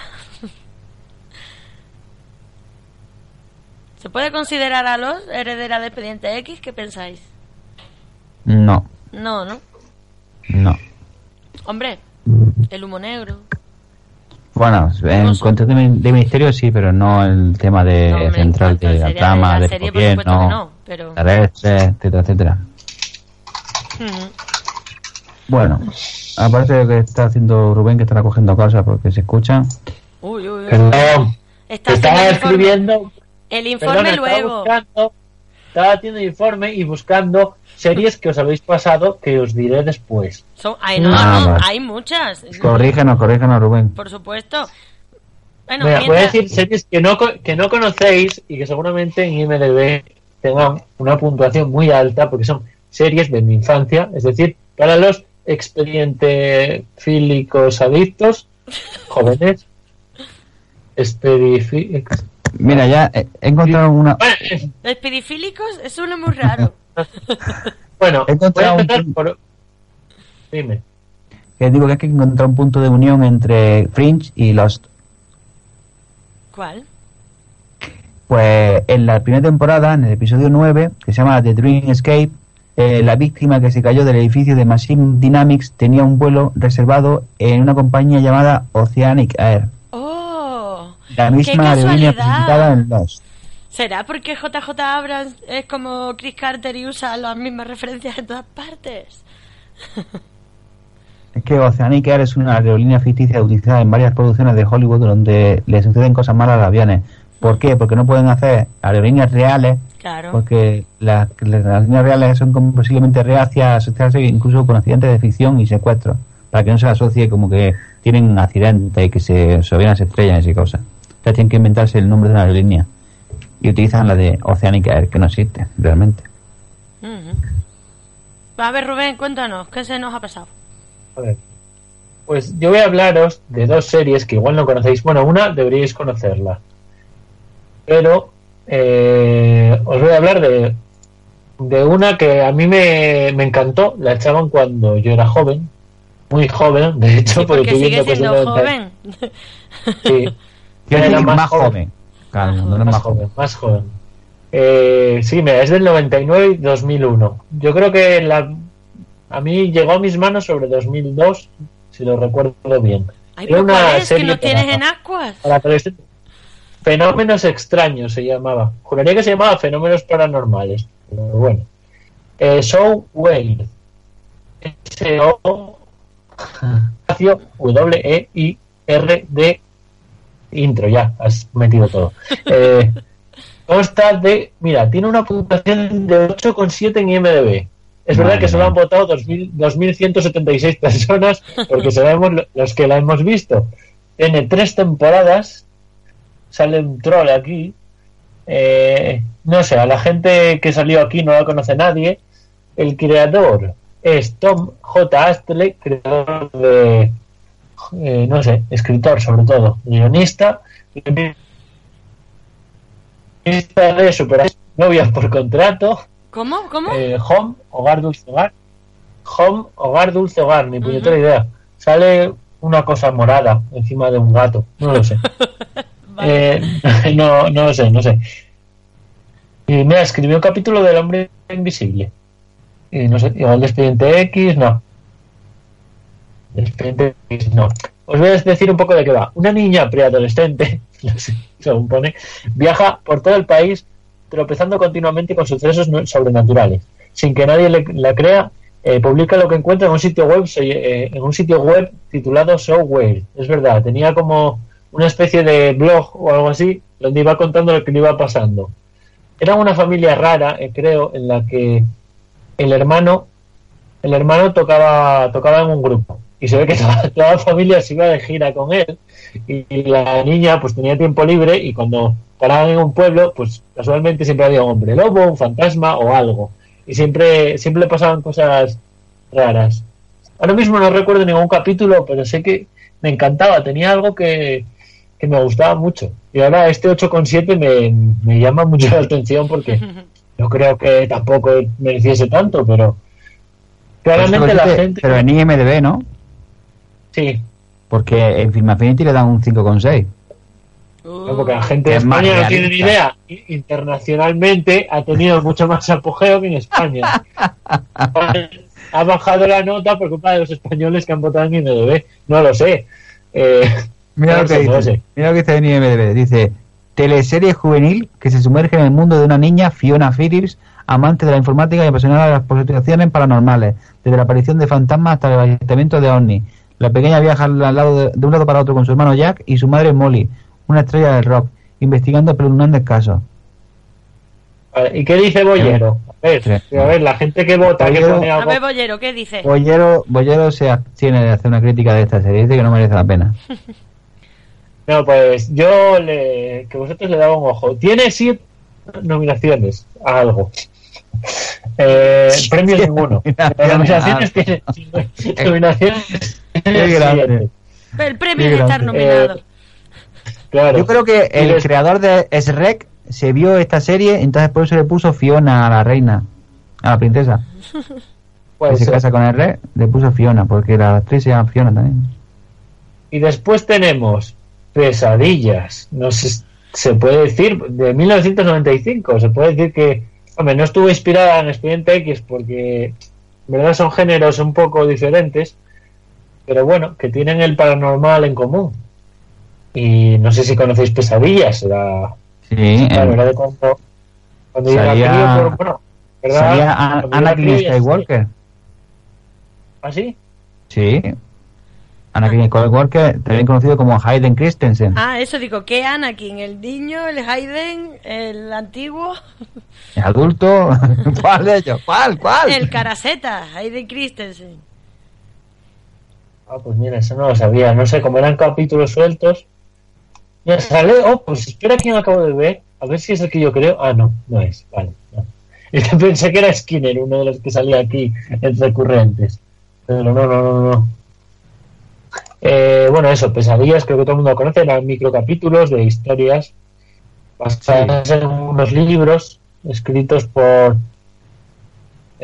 ¿Se puede considerar a Lost heredera de Expediente X? ¿Qué pensáis? No, No, ¿no? no. Hombre, el humo negro. Bueno, en cuanto de, de misterio sí, pero no el tema de No, central de la serie- trama, la del serie, por supuesto que gobierno, no, pero- terrestre, etcétera, etcétera. Bueno, aparte de lo que está haciendo Rubén, que estará cogiendo cosas porque se escuchan, Uy, uy, uy. Perdón, estaba escribiendo. El informe perdón, luego. buscando- estaba haciendo informe y buscando series que os habéis pasado que os diré después. Son, ay, no, Ah, no, hay muchas. corrígenos, corrígenos, Rubén. Por supuesto. Bueno, Mira, voy a mientras- decir series que no, co- que no conocéis y que seguramente en IMDB tengan una puntuación muy alta porque son series de mi infancia, es decir, para los expedientefílicos adictos, jóvenes, expedifi- ex- Mira, ya he he encontrado una... Bueno, Espidifílicos es uno muy raro. <laughs> Bueno, He voy a encontrado un por... Dime. Que digo que hay que encontrar un punto de unión entre Fringe y Lost. ¿Cuál? Pues en la primera temporada, en el episodio 9, que se llama The Dream Escape, eh, la víctima que se cayó del edificio de Machine Dynamics tenía un vuelo reservado en una compañía llamada Oceanic Air. La ¡Qué misma aerolínea presentada en Lost. ¿Será porque JJ Abrams es como Chris Carter y usa las mismas referencias en todas partes? Es que Oceanic Air es una aerolínea ficticia utilizada en varias producciones de Hollywood donde le suceden cosas malas a los aviones. ¿Por qué? Porque no pueden hacer aerolíneas reales, Claro. porque las, las aerolíneas reales son posiblemente reacias a asociarse incluso con accidentes de ficción y secuestros, para que no se asocie como que tienen accidentes y que se, se aviones se estrellan y esas cosas. Tienen que inventarse el nombre de una aerolínea y utilizan la de Oceanic Air, que no existe realmente. Ujú. A ver, Rubén, cuéntanos, ¿qué se nos ha pasado? A ver. Pues yo voy a hablaros de dos series que igual no conocéis. Bueno, una deberíais conocerla. Pero eh, os voy a hablar de, de una que a mí me, me encantó. La echaban cuando yo era joven. Muy joven, de hecho, Sí, porque porque sigue viendo que es siendo del 90. joven. Sí. Yo Era más más, joven. joven. Claro, Más no era más joven. joven, más joven. Eh, sí, mira, es del 99 y 2001. Yo creo que la, a mí llegó a mis manos sobre 2002, si lo recuerdo bien. Ay, Era una ¿cuál es? ¿Que serie lo tienes para- en Aquas? para. Fenómenos extraños se llamaba. Juraría que se llamaba Fenómenos Paranormales. Pero bueno. Eh, Show Whale. S-O W-E-I-R-D intro, ya, has metido todo. Eh, consta de, mira, tiene una puntuación de 8,7 en IMDB. Es verdad que solo han votado 2.000 2.176 personas porque <laughs> sabemos lo- los que la hemos visto. Tiene tres temporadas, sale un troll aquí. Eh, no sé, a la gente que salió aquí no la conoce nadie. El creador es Tom J. Astley, creador de, eh, no sé, escritor sobre todo, guionista, guionista de Super Novias por contrato, ¿Cómo? ¿Cómo? eh, Home, Hogar Dulce Hogar, Home, Hogar Dulce Hogar, ni puñetera Ujú. idea. Sale una cosa morada encima de un gato, no lo sé. <laughs> Vale. Eh, <laughs> no, no lo sé, no sé. Y mira, escribió un capítulo del hombre invisible. Y no sé, igual de expediente X, no. Os voy a decir un poco de qué va. Una niña preadolescente, <laughs> no sé, según pone, viaja por todo el país tropezando continuamente con sucesos sobrenaturales. Sin que nadie le, la crea, eh, publica lo que encuentra en un sitio web eh, en un sitio web titulado Showware. Es verdad, tenía como una especie de blog o algo así donde iba contando lo que le iba pasando. Era una familia rara, eh, creo, en la que el hermano el hermano tocaba tocaba en un grupo y se ve que <laughs> toda, toda la familia se iba de gira con él y, y la niña pues tenía tiempo libre y cuando paraban en un pueblo pues casualmente siempre había un hombre lobo, un fantasma o algo y siempre siempre pasaban cosas raras. Ahora mismo no recuerdo ningún capítulo, pero sé que me encantaba, tenía algo que, que me gustaba mucho. Y ahora este 8,7 me, me llama mucho la <laughs> atención porque <laughs> yo creo que tampoco mereciese tanto, pero claramente la gente... Pero en IMDB, ¿no? Sí, Porque en Film Affinity le dan un 5,6. no, porque la gente de Es España no tiene ni idea. Internacionalmente ha tenido mucho más apogeo que en España. ha bajado la nota por culpa de los españoles que han votado en IMDB. No lo sé. Eh, Mira lo que no dice. sé. Mira lo que dice en IMDB. Dice, teleserie juvenil que se sumerge en el mundo de una niña, Fiona Phillips, amante de la informática y apasionada de las situaciones paranormales, desde la aparición de fantasmas hasta el avistamiento de ovnis. La pequeña viaja al lado de, de un lado para otro con su hermano Jack y su madre Molly, una estrella del rock, investigando espeluznantes casos. vale, ¿Y qué dice Bollero? A ver, Sí. a ver, la gente que vota, que pone A algo... ver, Bollero, ¿qué dice? Bollero, Bollero se abstiene de hacer una crítica de esta serie, dice que no merece la pena. <laughs> No, pues yo le, que vosotros le daba un ojo. Tiene siete nominaciones a algo. Eh, <laughs> premios ninguno. Nominaciones tiene <laughs> nominaciones. Qué grande. El premio de estar nominado. Eh, Claro. Yo creo que el creador de Shrek se vio esta serie, entonces por eso le puso Fiona a la reina, a la princesa. <laughs> que se casa con el rey, le puso Fiona, porque la actriz se llama Fiona también. Y después tenemos Pesadillas. No sé, se puede decir de 1995. Se puede decir que Hombre, no estuvo inspirada en Expediente X porque, en verdad, son géneros un poco diferentes, pero bueno, que tienen el paranormal en común. Y no sé si conocéis Pesadillas, la, Sí, la en- verdad de cuando, Salía- por- bueno, ¿verdad? salía Anakin Skywalker. ¿Ah, sí? Sí. Anakin Skywalker, también conocido como Hayden Christensen. Ah, eso digo, ¿qué Anakin? ¿El niño, el Hayden, el antiguo? ¿Es adulto? <laughs> ¿Cuál de ellos? ¿Cuál? ¿Cuál? El Caraceta, Hayden Christensen. Ah, pues mira, eso no lo sabía. No sé, como eran capítulos sueltos. Mira, sale. Oh, pues espera quién acabo de ver. A ver si es el que yo creo. Ah, no, no es. Vale. No. <laughs> Es que pensé que era Skinner, uno de los que salía aquí en recurrentes. Pero no, no, no, no. Eh, bueno, eso, pesadillas, creo que todo el mundo lo conoce. Eran microcapítulos de historias basadas en unos libros escritos por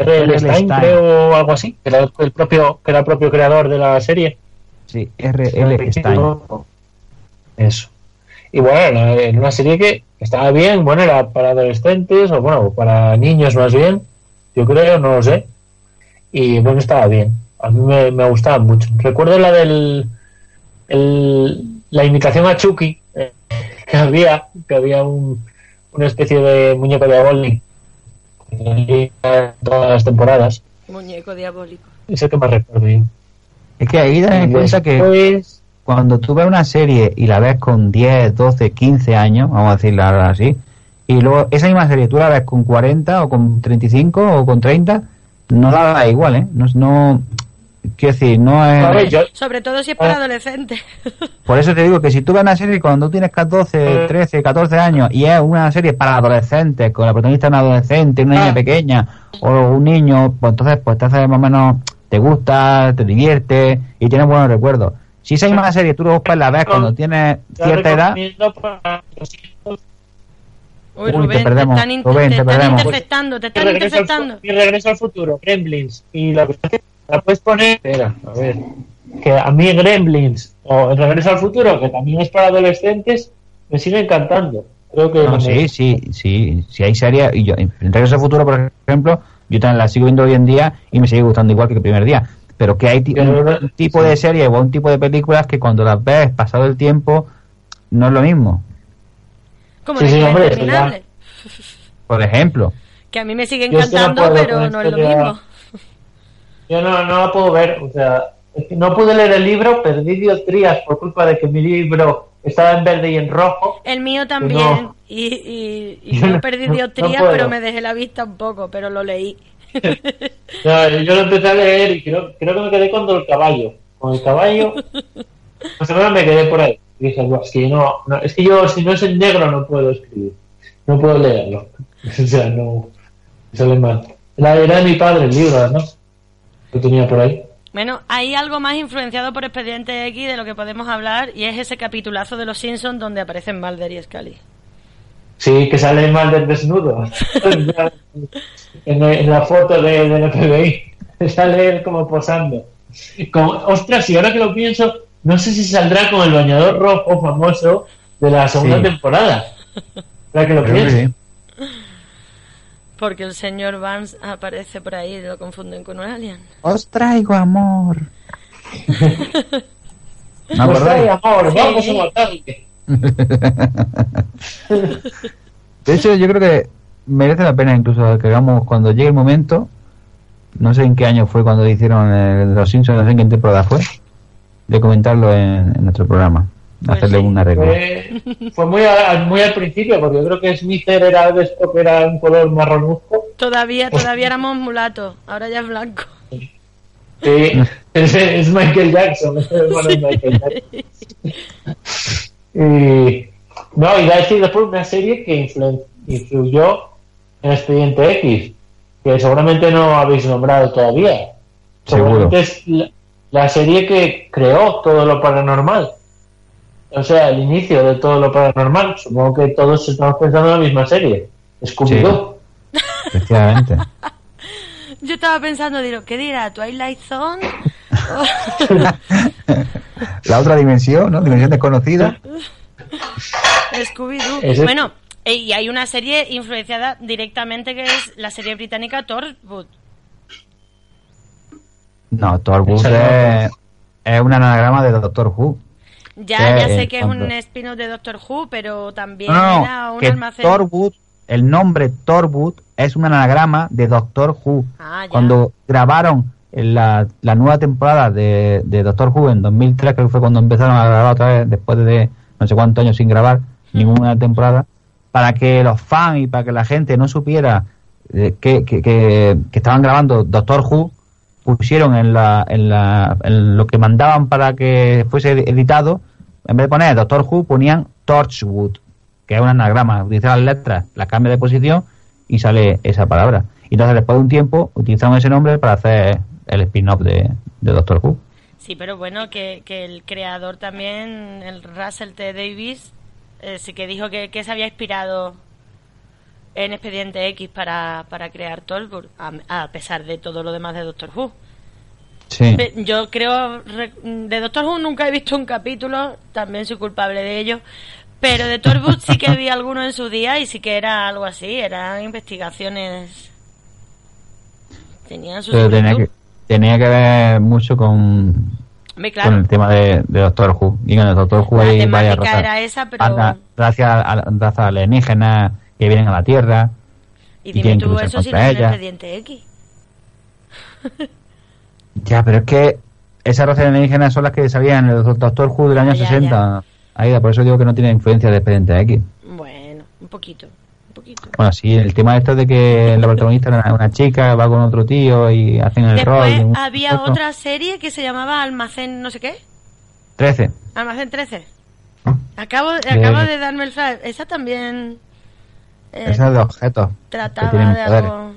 R.L. Stein, creo, o algo así, que era el propio, que era el propio creador de la serie. Sí, R.L. Stein. Eso. Y bueno, era una serie que estaba bien, bueno, era para adolescentes, o bueno, para niños más bien, yo creo, no lo sé. Y bueno, estaba bien. A mí me, me gustaba mucho. Recuerdo la del. el- la imitación a Chucky, eh, <laughs> que había, que había un, una especie de muñeco diabólico en todas las temporadas. Muñeco diabólico. Es el que más recuerdo yo. Es que ahí ten en cuenta que después- cuando tú ves una serie y la ves con 10, 12, 15 años, vamos a decirla ahora así, y luego esa misma serie tú la ves con 40 o con 35 o con 30, no la da igual, ¿eh? No, no quiero decir, no es... Yo, Sobre todo si es para adolescentes. <laughs> Por eso te digo que si tú ves una serie cuando tú tienes 14, Eh. 13, 14 años y es una serie para adolescentes, con la protagonista una adolescente, una niña Ah. pequeña o un niño, pues entonces pues te hace más o menos, te gusta, te divierte y tienes buenos recuerdos. Si esa misma serie tú después la ves cuando tienes cierta edad, para los hijos Uy, Uy, te Rubén, te, perdemos, están, in- Rubén, te te están perdemos. interceptando, te están regreso, al, interceptando. mi regreso al futuro, Gremlins. Y la, la puedes poner. Espera, a ver. Que a mí Gremlins o el regreso al futuro, que también es para adolescentes, me sigue encantando. Creo que. no, sí, sí, sí, si hay series, y yo, en Regreso al Futuro, por ejemplo, yo también la sigo viendo hoy en día y me sigue gustando igual que el primer día. Pero que hay un, tipo de serie o un tipo de películas que cuando las ves pasado el tiempo no es lo mismo. Como Sí, la sí, Isla hombre, interminable. Por ejemplo, Que a mí me sigue encantando, acuerdo pero no es esto lo mismo. Yo no, no la puedo ver. O sea, es que no pude leer el libro, perdí dioptrías por culpa de que mi libro estaba en verde y en rojo. El mío también. no. Y, y, y <laughs> Yo no- perdí no- dioptrías, no pero me dejé la vista un poco, pero lo leí. <laughs> No, yo lo empecé a leer y creo, creo que me quedé con el caballo. Con el caballo, <laughs> más o menos me quedé por ahí. Y dije, "Buah, es que yo no, no- es que yo si no es en negro no puedo escribir. No puedo leerlo. <laughs> O sea, no, sale mal. La era de mi padre el libro, ¿no? Lo tenía por ahí. Bueno, hay algo más influenciado por Expediente X de lo que podemos hablar y es ese capitulazo de Los Simpsons donde aparecen Mulder y Scully. Sí, que sale mal del desnudo. <laughs> en, en la foto de, del FBI. <laughs> Sale él como posando. Como, ostras, y ahora que lo pienso, no sé si saldrá con el bañador rojo famoso de la segunda Sí. temporada. Ahora que lo pienso. sí. Porque el señor Vance aparece por ahí y lo confunden con un alien. Os traigo amor. ¿No Pues acordáis? ay, amor, Sí. vamos a matarle. <laughs> De hecho, yo creo que merece la pena incluso que hagamos cuando llegue el momento. No sé en qué año fue cuando hicieron el, Los Simpsons, no sé en qué temporada fue. De comentarlo en, en nuestro programa. Pues hacerle sí. un arreglo. Fue, fue muy, a- muy al principio, porque yo creo que Smither era de esto que era un color marronuzco. Todavía, todavía éramos mulatos, ahora ya es blanco. Sí, es, es Michael Jackson, es el hermano de Michael Jackson. Y, no, y a decir después una serie que influ- influyó en Expediente X, que seguramente no habéis nombrado todavía. Seguro. Seguramente es la, la serie que creó todo lo paranormal. O sea, el inicio de todo lo paranormal. Supongo que todos estamos pensando en la misma serie. Scooby-Doo. Efectivamente. <laughs> Yo estaba pensando, digo, ¿qué dirá? ¿Twilight Zone? <laughs> La otra dimensión, ¿no? Dimensión desconocida. <laughs> Scooby-Doo. Bueno, Y hay una serie influenciada directamente que es la serie británica Torchwood. No, Esa no. es, es un anagrama de Doctor Who. Ya, Que, ya sé que es un spin-off de Doctor Who, pero también No, no, era un que almacén. Torwood, el nombre Torwood es un anagrama de Doctor Who. Ah, ya. Cuando grabaron la, la nueva temporada de, de Doctor Who en 2003, creo que fue cuando empezaron a grabar otra vez, después de no sé cuántos años sin grabar ninguna temporada, para que los fans y para que la gente no supiera eh, que, que, que- que estaban grabando Doctor Who, pusieron en, la, en, la, en lo que mandaban para que fuese editado, en vez de poner Doctor Who, ponían Torchwood, que es un anagrama, utiliza las letras, la cambia de posición y sale esa palabra. Y entonces después de un tiempo utilizaron ese nombre para hacer el spin-off de, de Doctor Who. Sí, pero bueno, que, que el creador también, el Russell T. Davis, eh, sí que dijo que, que se había inspirado en Expediente X para, para crear Torchwood, a, a pesar de todo lo demás de Doctor Who. Sí. Yo creo, re- de Doctor Who nunca he visto un capítulo, también soy culpable de ello, pero de Torchwood sí que vi <laughs> alguno en su día y sí que era algo así, eran investigaciones. Tenían su Pero tenía que, tenía que ver mucho con, claro. con el tema de, de Doctor Who. Y en el Doctor Who La hay varias razas. era esa, pero- Anda- Razas a- razas alienígenas que vienen a la Tierra. Y y dime que tú eso si no es. Expediente X. <laughs> Ya, pero es que esas razas alienígenas son las que salían en el Doctor Who del año Ya, ya, 60. Ahí, por eso digo que no tiene influencia de Expediente X. Bueno, un poquito, un poquito. Bueno, sí, el tema esto de que <laughs> la protagonista era una chica, va con otro tío y hacen el rol. Después de un- había otra serie que se llamaba Almacén no sé qué. 13. Almacén 13. Acabo, acabo de darme el flash. Esa también eh, Esa es de objetos. que trataba de poderes. algo...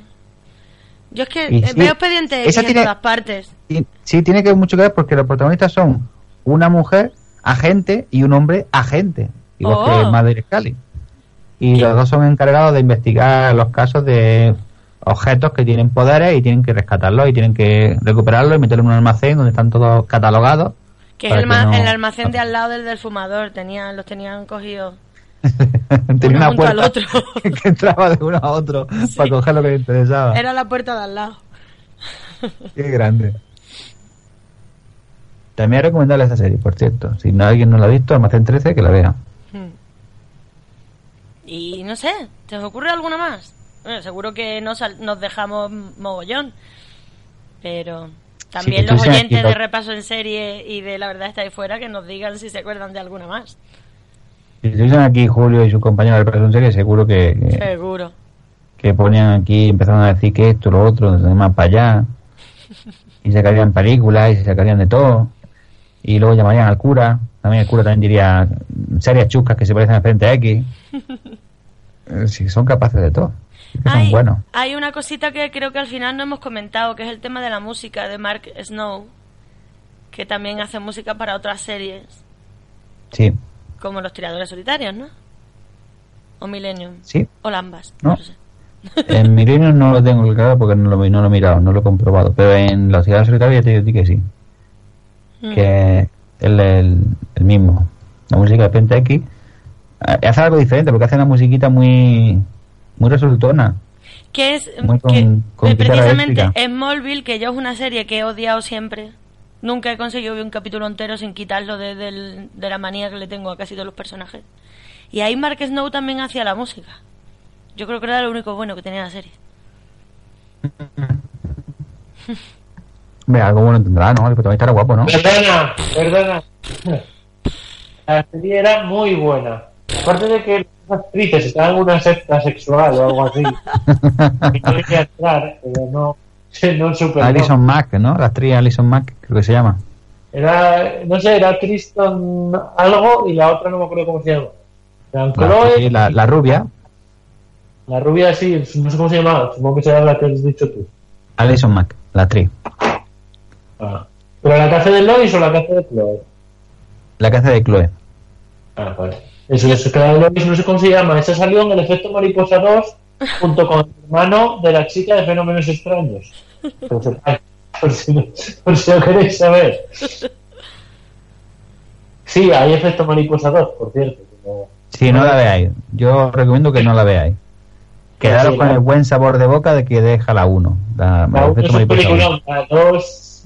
Yo es que Y eh, sí, veo expediente X en tiene- todas partes. Y- sí, tiene que mucho que ver porque los protagonistas son una mujer agente y un hombre agente, igual Oh. que Mother Scully. Y los dos son encargados de investigar los casos de objetos que tienen poderes y tienen que rescatarlos y tienen que recuperarlos y meterlos en un almacén donde están todos catalogados. Que es el, no- el almacén de al lado del del fumador. Tenían, los tenían cogidos. <laughs> Tenía una puerta otro. <laughs> que entraba de uno a otro <laughs> para coger lo que le interesaba. Era la puerta de al lado. Qué grande. También es recomendable esa serie, por cierto. Si no alguien no la ha visto, Almacén 13, que la vea. Hmm. Y no sé, ¿te os ocurre alguna más? Bueno, seguro que nos, nos dejamos mogollón. Pero también Sí, los oyentes de repaso en serie y de la verdad está ahí fuera que nos digan si se acuerdan de alguna más. Si estuviesen aquí Julio y su compañero de repaso en serie, seguro que, que, Seguro. que ponían aquí, empezaron a decir que esto, lo otro, más para allá. Y sacarían películas y se sacarían de todo. Y luego llamarían al cura. También el cura también diría series chuscas que se parecen a Frente X. <laughs> Eh, Si son capaces de todo. Hay, buenos. hay una cosita que creo que al final no hemos comentado, que es el tema de la música de Mark Snow, que también hace música para otras series, Sí, como Los Tiradores Solitarios, ¿no? O Millennium. sí. O Lambas. No. no sé. <laughs> En Milenio no lo tengo claro porque no lo, no lo he mirado, no lo he comprobado. Pero en la ciudad solitaria ya te digo que sí. Mm. Que es el, el, el mismo. La música de Penta X eh, hace algo diferente porque hace una musiquita muy muy resultona. Que es con- que con eh, precisamente. Smallville, que yo es una serie que he odiado siempre. Nunca he conseguido ver un capítulo entero sin quitarlo de, del- de la manía que le tengo a casi todos los personajes. Y ahí Mark Snow también hacía la música. Yo creo que era lo único bueno que tenía la serie. <laughs> Hombre, algo bueno tendrá, ¿no? El protagonista era guapo, ¿no? Perdona, perdona. La serie era muy buena. Aparte de que las actrices estaban en una secta sexual o algo así. <laughs> que no quería entrar, pero no, <laughs> no supe. no. Alison Mack, ¿no? La actriz Alison Mack, creo que se llama. Era, no sé, era Tristan algo y la otra no me acuerdo cómo se llama. La, Chloe, sí, la, la rubia, la rubia sí, no sé cómo se llamaba, supongo que será la que has dicho tú. Alison Mack, la actriz. Ah. ¿Pero la hace de Lois o la hace de Chloe? La hace de Chloe. Ah, vale. Eso, eso, que la de Lois no sé cómo se llama. Esa salió en el efecto Mariposa 2 junto con el hermano de la chica de Fenómenos Extraños. <laughs> por si, no- por si lo queréis saber. Sí, hay efecto Mariposa 2, por cierto. como- Sí, no la veáis. Yo recomiendo que no la veáis. Quedaros Sí, con la- el buen sabor de boca de que deja la 1. La, La el uno es efecto un mariposa uno. peliculón, la dos,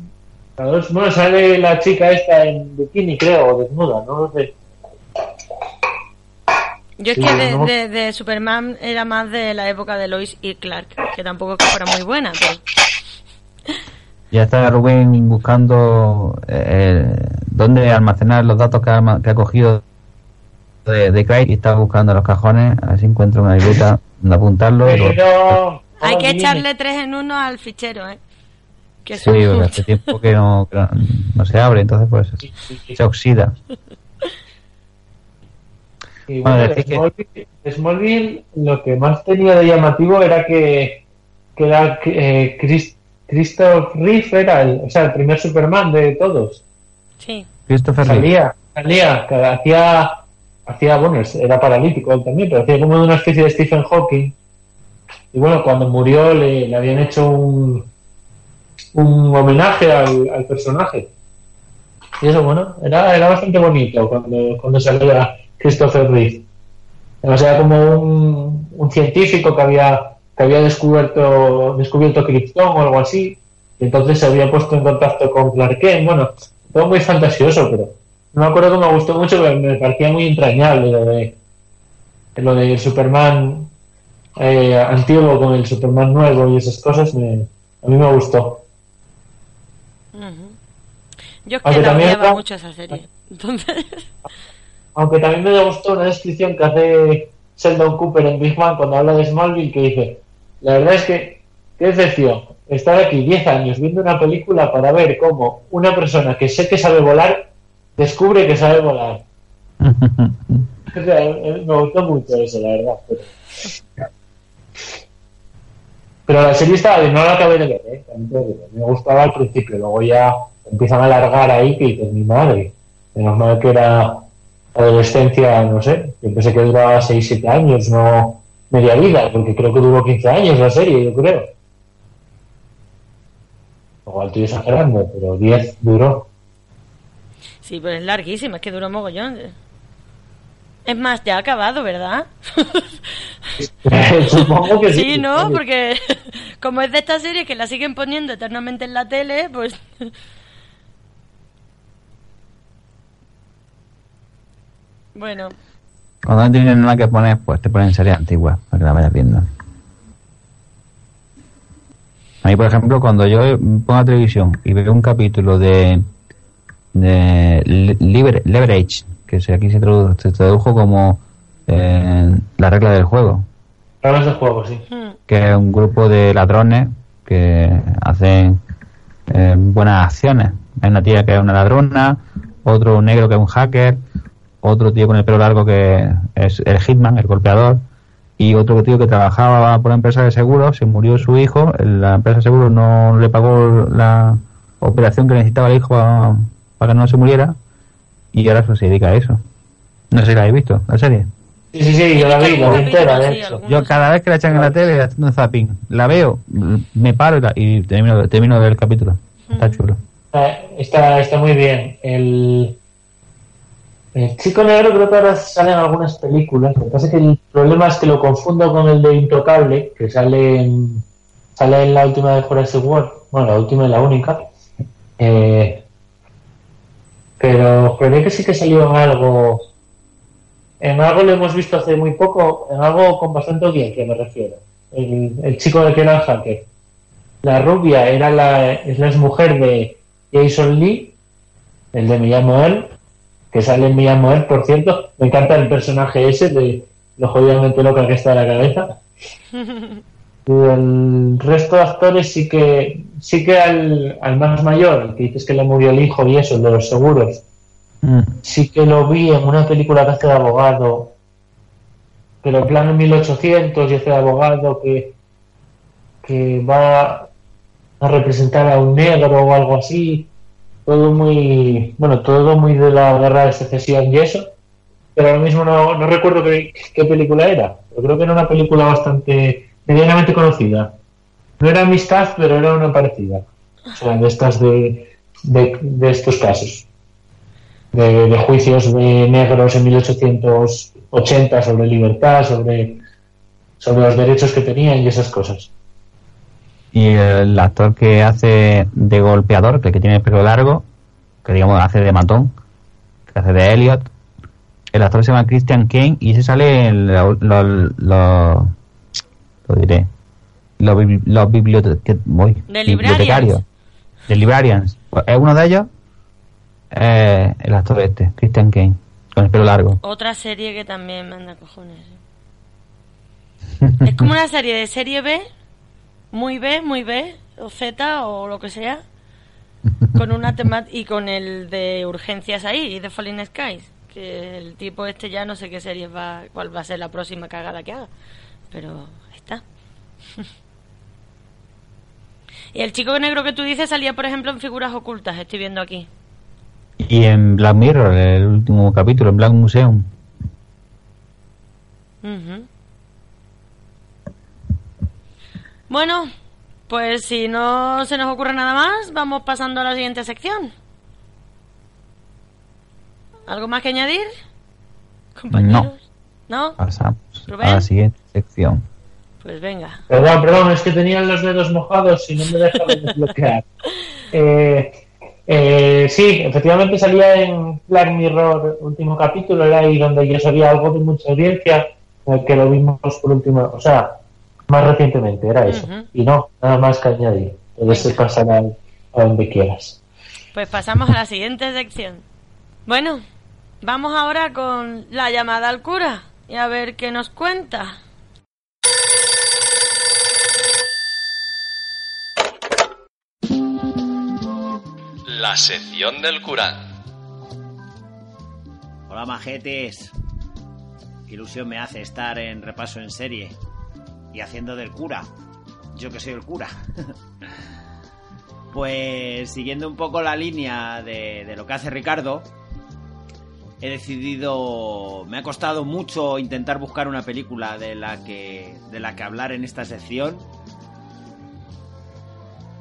la dos, bueno, sale la chica esta en bikini, creo, o desnuda, no lo sé. Yo es que de, ¿no? de- de Superman era más de la época de Lois y Clark, que tampoco es que fuera muy buena, pero Ya está Rubén buscando eh, dónde almacenar los datos que ha, que ha cogido de, de Craig y está buscando los cajones. A ver si encuentra una libreta donde apuntarlo. Pero, hay oh, que echarle tres en uno al fichero, ¿eh? Que Sí, porque hace tiempo que no, que no, no se abre, entonces pues Sí, sí, sí. se oxida. Y Bueno, bueno, que- Smallville, lo que más tenía de llamativo era que, que era eh, Chris- Christoph Reeve era el, o sea, el primer Superman de todos. Sí. Christopher. Salía, salía, hacía, hacía, bueno, era paralítico él también, pero hacía como una especie de Stephen Hawking. Y bueno, cuando murió le, le habían hecho un, un homenaje al, al personaje. Y eso, bueno, era, era bastante bonito cuando, cuando salía Christopher Reeve. Además era como un, un científico que había, que había descubierto, descubierto Krypton o algo así. Y entonces se había puesto en contacto con Clark Kent. Bueno, todo muy fantasioso, pero no me acuerdo que me gustó mucho, pero me parecía muy entrañable lo de lo de Superman eh, antiguo con el Superman nuevo y esas cosas. Me, a mí me gustó. Yo es que Aunque la también era- mucho esa serie. Entonces, <laughs> Aunque también me gustó una descripción que hace Sheldon Cooper en Big Man cuando habla de Smallville que dice, la verdad es que, qué decepción, estar aquí 10 años viendo una película para ver cómo una persona que sé que sabe volar descubre que sabe volar. <laughs> O sea, eh, me gustó mucho eso, la verdad. Pero, pero la serie estaba bien, no la acabé de ver, ¿eh? Me gustaba al principio, luego ya empiezan a alargar ahí que dices, mi madre. Menos mal que era adolescencia, no sé, yo pensé que duraba 6-7 años, no media vida, porque creo que duró 15 años la serie, yo creo. Igual estoy exagerando, pero 10 duró. sí, pero es larguísima, es que duró mogollón. Es más, ya ha acabado, ¿verdad? <laughs> Supongo que sí. Sí, ¿no? Porque <laughs> como es de esta serie que la siguen poniendo eternamente en la tele, pues... <laughs> Bueno, Cuando no tienes nada que poner, pues te ponen series antiguas para que la vayas viendo. A mí, por ejemplo, cuando yo pongo la televisión y veo un capítulo de, de Liber- Leverage, que aquí se tradujo, se tradujo como eh, la regla del juego, Hablas de juego, sí. hmm, que es un grupo de ladrones que hacen eh, buenas acciones. Hay una tía que es una ladrona, otro negro que es un hacker, otro tío con el pelo largo que es el hitman, el golpeador, y otro tío que trabajaba por una empresa de seguros, se murió su hijo, la empresa de seguros no le pagó la operación que necesitaba el hijo para que no se muriera, y ahora se dedica a eso. No sé si la habéis visto, la serie. Sí, sí, sí, yo la vi, la vi entera, de hecho. Yo cada vez que la echan en la tele haciendo zapping, la veo, me paro y, la- y termino, termino de ver el capítulo. Está chulo. Está, está, está muy bien. El, el chico negro creo que ahora sale en algunas películas. Lo que pasa es que el problema es que lo confundo con el de Intocable, que sale en, sale en la última de Jurassic World. Bueno, la última y la única. Eh, pero creo que sí que salió en algo. En algo lo hemos visto hace muy poco, en algo con bastante audiencia me refiero. El, chico de que era. La rubia era la, es la mujer de Jason Lee, el de Me llamo él, que sale llamo él, por cierto. Me encanta el personaje ese de lo jodidamente loca que está de la cabeza. <laughs> Y el resto de actores sí que sí que al, al más mayor, el que dices que le murió el hijo y eso, el de los seguros, Mm. sí que lo vi en una película que hace de abogado, pero en plan en 1800 y hace de abogado que, que va a representar a un negro o algo así. Todo muy, bueno, todo muy de la guerra de secesión y eso. Pero ahora mismo no, no recuerdo qué, qué película era. Pero creo que era una película bastante, medianamente conocida. No era amistad, pero era una parecida. O sea, de estas de, de, de estos casos de, de juicios de negros en 1880 80 sobre libertad, sobre, sobre los derechos que tenían y esas cosas. Y el actor que hace de golpeador, que, que tiene el pelo largo, que digamos hace de matón, que hace de Elliot, el actor se llama Christian Kane y se sale en lo, lo, lo- lo diré los, los bibliote- voy, bibliotecarios de Librarians Pues es uno de ellos eh, el actor este Christian Kane con el pelo largo Otra serie que también manda cojones. ¿eh? es como una serie de serie B, muy B, muy B, o Z, o lo que sea, <laughs> con una temática y con el de urgencias ahí, y de Falling Skies. Que el tipo este ya no sé qué serie va, cuál va a ser la próxima cagada que haga. Pero ahí está. <laughs> y el chico negro que tú dices salía, por ejemplo, en figuras ocultas, estoy viendo aquí. y en Black Mirror el último capítulo en Black Museum Ujú. Bueno, pues si no se nos ocurre nada más, vamos pasando a la siguiente sección. ¿Algo más que añadir? Compañeros. ¿No? pasamos Rubén. a la siguiente sección Pues venga. Perdón, perdón, es que tenían los dedos mojados y no me dejaba <laughs> desbloquear. Eh, eh, sí, efectivamente salía en Black Mirror, último capítulo, era ahí donde ya sabía algo de mucha audiencia, eh, que lo vimos por último, o sea, más recientemente, era eso. Y no, nada más que añadir. Puedes pasar a, a donde quieras. Pues pasamos a la siguiente sección. Bueno, vamos ahora con la llamada al cura y a ver qué nos cuenta. La sección del cura. Hola majetes. Qué ilusión me hace estar en repaso en serie y haciendo del cura. Yo que soy el cura. pues siguiendo un poco la línea de, lo que hace Ricardo, he decidido. Me ha costado mucho intentar buscar una película de la que. de la que hablar en esta sección.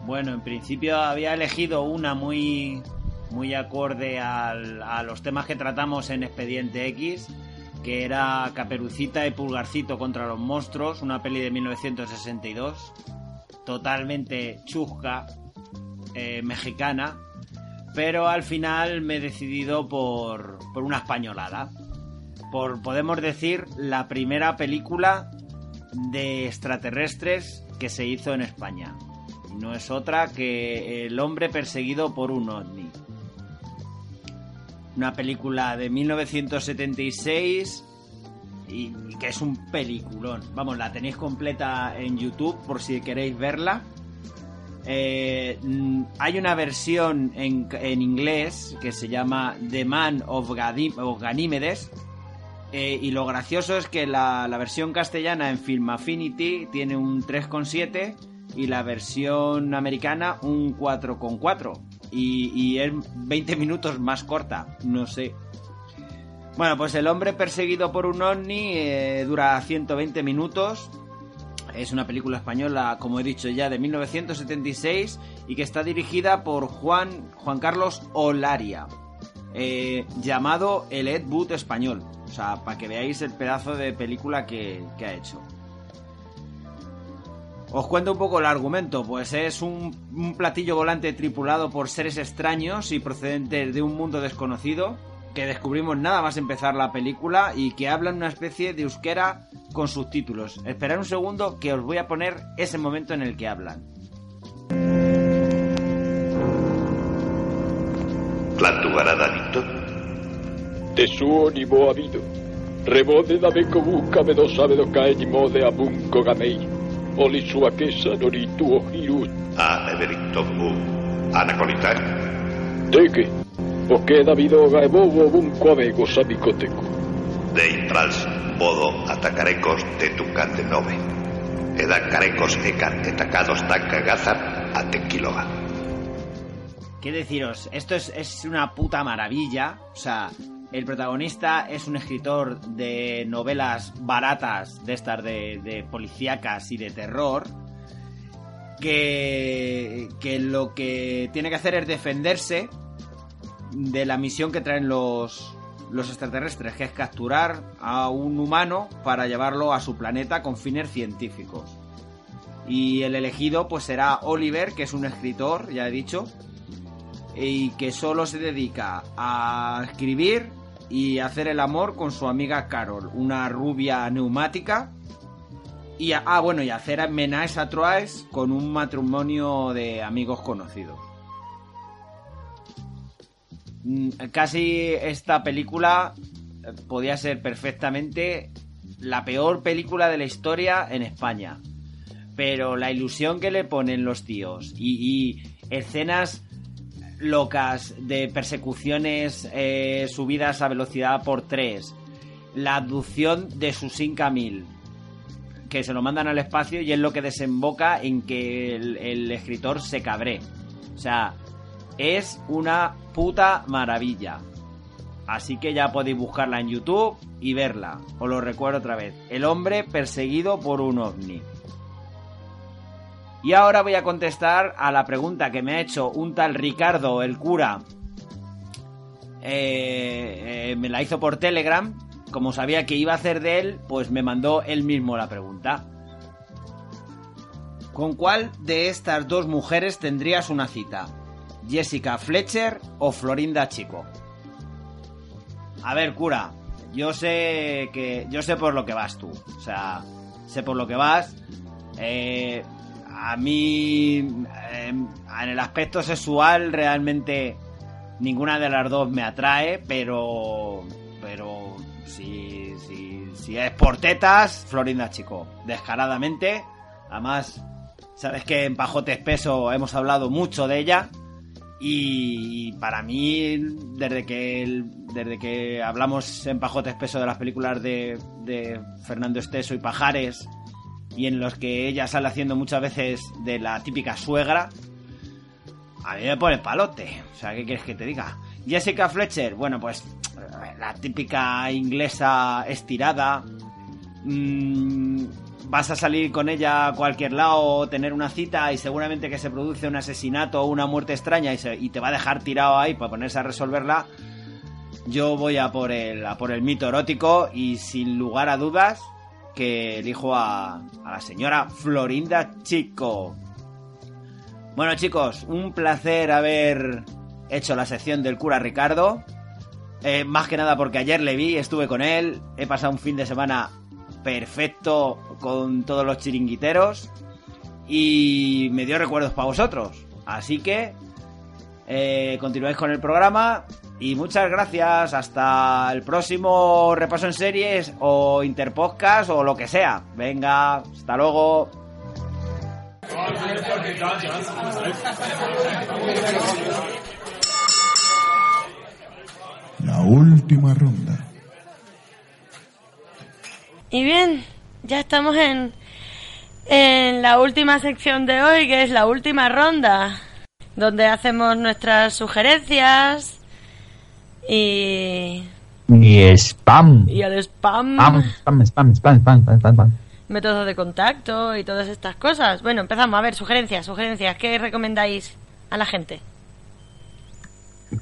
Bueno, en principio había elegido una muy. muy acorde a los temas que tratamos en Expediente X, que era Caperucita y Pulgarcito contra los monstruos, una peli de 1962, totalmente chusca, eh, mexicana, pero al final me he decidido por, por una españolada. Por, podemos decir, la primera película de extraterrestres que se hizo en España. No es otra que El hombre perseguido por un ovni. Una película de 1976 y, que es un peliculón. Vamos, la tenéis completa en YouTube por si queréis verla. Eh, mm, hay una versión en, en inglés que se llama The Man of, Ganímedes. Eh, y lo gracioso es que la, la versión castellana en Film Affinity tiene un 3,7 y la versión americana un 4,4. Y, es 20 minutos más corta, no sé. Bueno, pues El hombre perseguido por un ovni eh, dura 120 minutos. Es una película española, como he dicho ya, de 1976 y que está dirigida por Juan, Juan Carlos Olaria, eh, llamado El Ed Wood español. O sea, para que veáis el pedazo de película que, que ha hecho. Os cuento un poco el argumento, pues es un, un platillo volante tripulado por seres extraños y procedentes de un mundo desconocido que descubrimos nada más empezar la película y que hablan una especie de euskera con subtítulos. Esperad un segundo que os voy a poner ese momento en el que hablan. Tesuo ni habido. Rebode da beko me sabe do kae ni mo de abunko gamei. Oli suakesa no ni tuo hiru. A eberito bu. Anakonitari. Teke. Oke da bido ga ebobo bunko abego sabikoteko. De intrals bodo atakarekos tetukate nobe. Eda karekos ekan etakados takagazar atekiloga. ¿Qué deciros? Esto es, es una puta maravilla. O sea, el protagonista es un escritor de novelas baratas, de estas de, policíacas y de terror, que, que lo que tiene que hacer es defenderse de la misión que traen los, los extraterrestres, que es capturar a un humano para llevarlo a su planeta con fines científicos. Y el elegido pues será Oliver, que es un escritor, ya he dicho, y que solo se dedica a escribir y hacer el amor con su amiga Carol, una rubia neumática. Y ah, bueno, y hacer menajes a trois con un matrimonio de amigos conocidos. Mm, Casi esta película eh, podía ser perfectamente la peor película de la historia en España. Pero la ilusión que le ponen los tíos y escenas locas de persecuciones eh, subidas a velocidad por 3, la abducción de Susin Camil, que se lo mandan al espacio y es lo que desemboca en que el, el escritor se cabré. O sea, es una puta maravilla. Así que ya podéis buscarla en YouTube y verla. Os lo recuerdo otra vez. El hombre perseguido por un ovni. Y ahora voy a contestar a la pregunta que me ha hecho un tal Ricardo, el cura. Eh, eh, me la hizo por Telegram. Como sabía que iba a hacer de él, pues me mandó él mismo la pregunta. ¿Con cuál de estas dos mujeres tendrías una cita? ¿Jessica Fletcher o Florinda Chico? A ver, cura, yo sé que. Yo sé por lo que vas tú. O sea, sé por lo que vas. Eh, a mí. eh, en el aspecto sexual, realmente. Ninguna de las dos me atrae, pero. Pero. Si, si, si es por tetas, Florinda Chico. Descaradamente. Además, sabes que en Pajote Espeso hemos hablado mucho de ella. Y para mí, desde que, desde que hablamos en Pajote Espeso de las películas de, de Fernando Esteso y Pajares, y en los que ella sale haciendo muchas veces de la típica suegra, a mí me pone palote. O sea, ¿qué quieres que te diga? Jessica Fletcher, bueno, pues la típica inglesa estirada. Mm, vas a salir con ella a cualquier lado, tener una cita y seguramente que se produce un asesinato o una muerte extraña y, y te va a dejar tirado ahí para ponerse a resolverla. Yo voy a por el, a por el mito erótico y sin lugar a dudas que elijo a, la señora Florinda Chico. Bueno chicos, un placer haber hecho la sección del cura Ricardo. Eh, más que nada porque ayer le vi, estuve con él, he pasado un fin de semana perfecto con todos los chiringuiteros y me dio recuerdos para vosotros. Así que eh, continuáis con el programa y muchas gracias. Hasta el próximo repaso en series o interpodcast o lo que sea. Venga, hasta luego. La última ronda. Y bien, ya estamos en, en la última sección de hoy, que es la última ronda, donde hacemos nuestras sugerencias y, Y spam. y el spam, Spam, spam, spam, spam, spam, spam, spam, spam. métodos de contacto y todas estas cosas. Bueno, empezamos. A ver, sugerencias, sugerencias. ¿Qué recomendáis a la gente?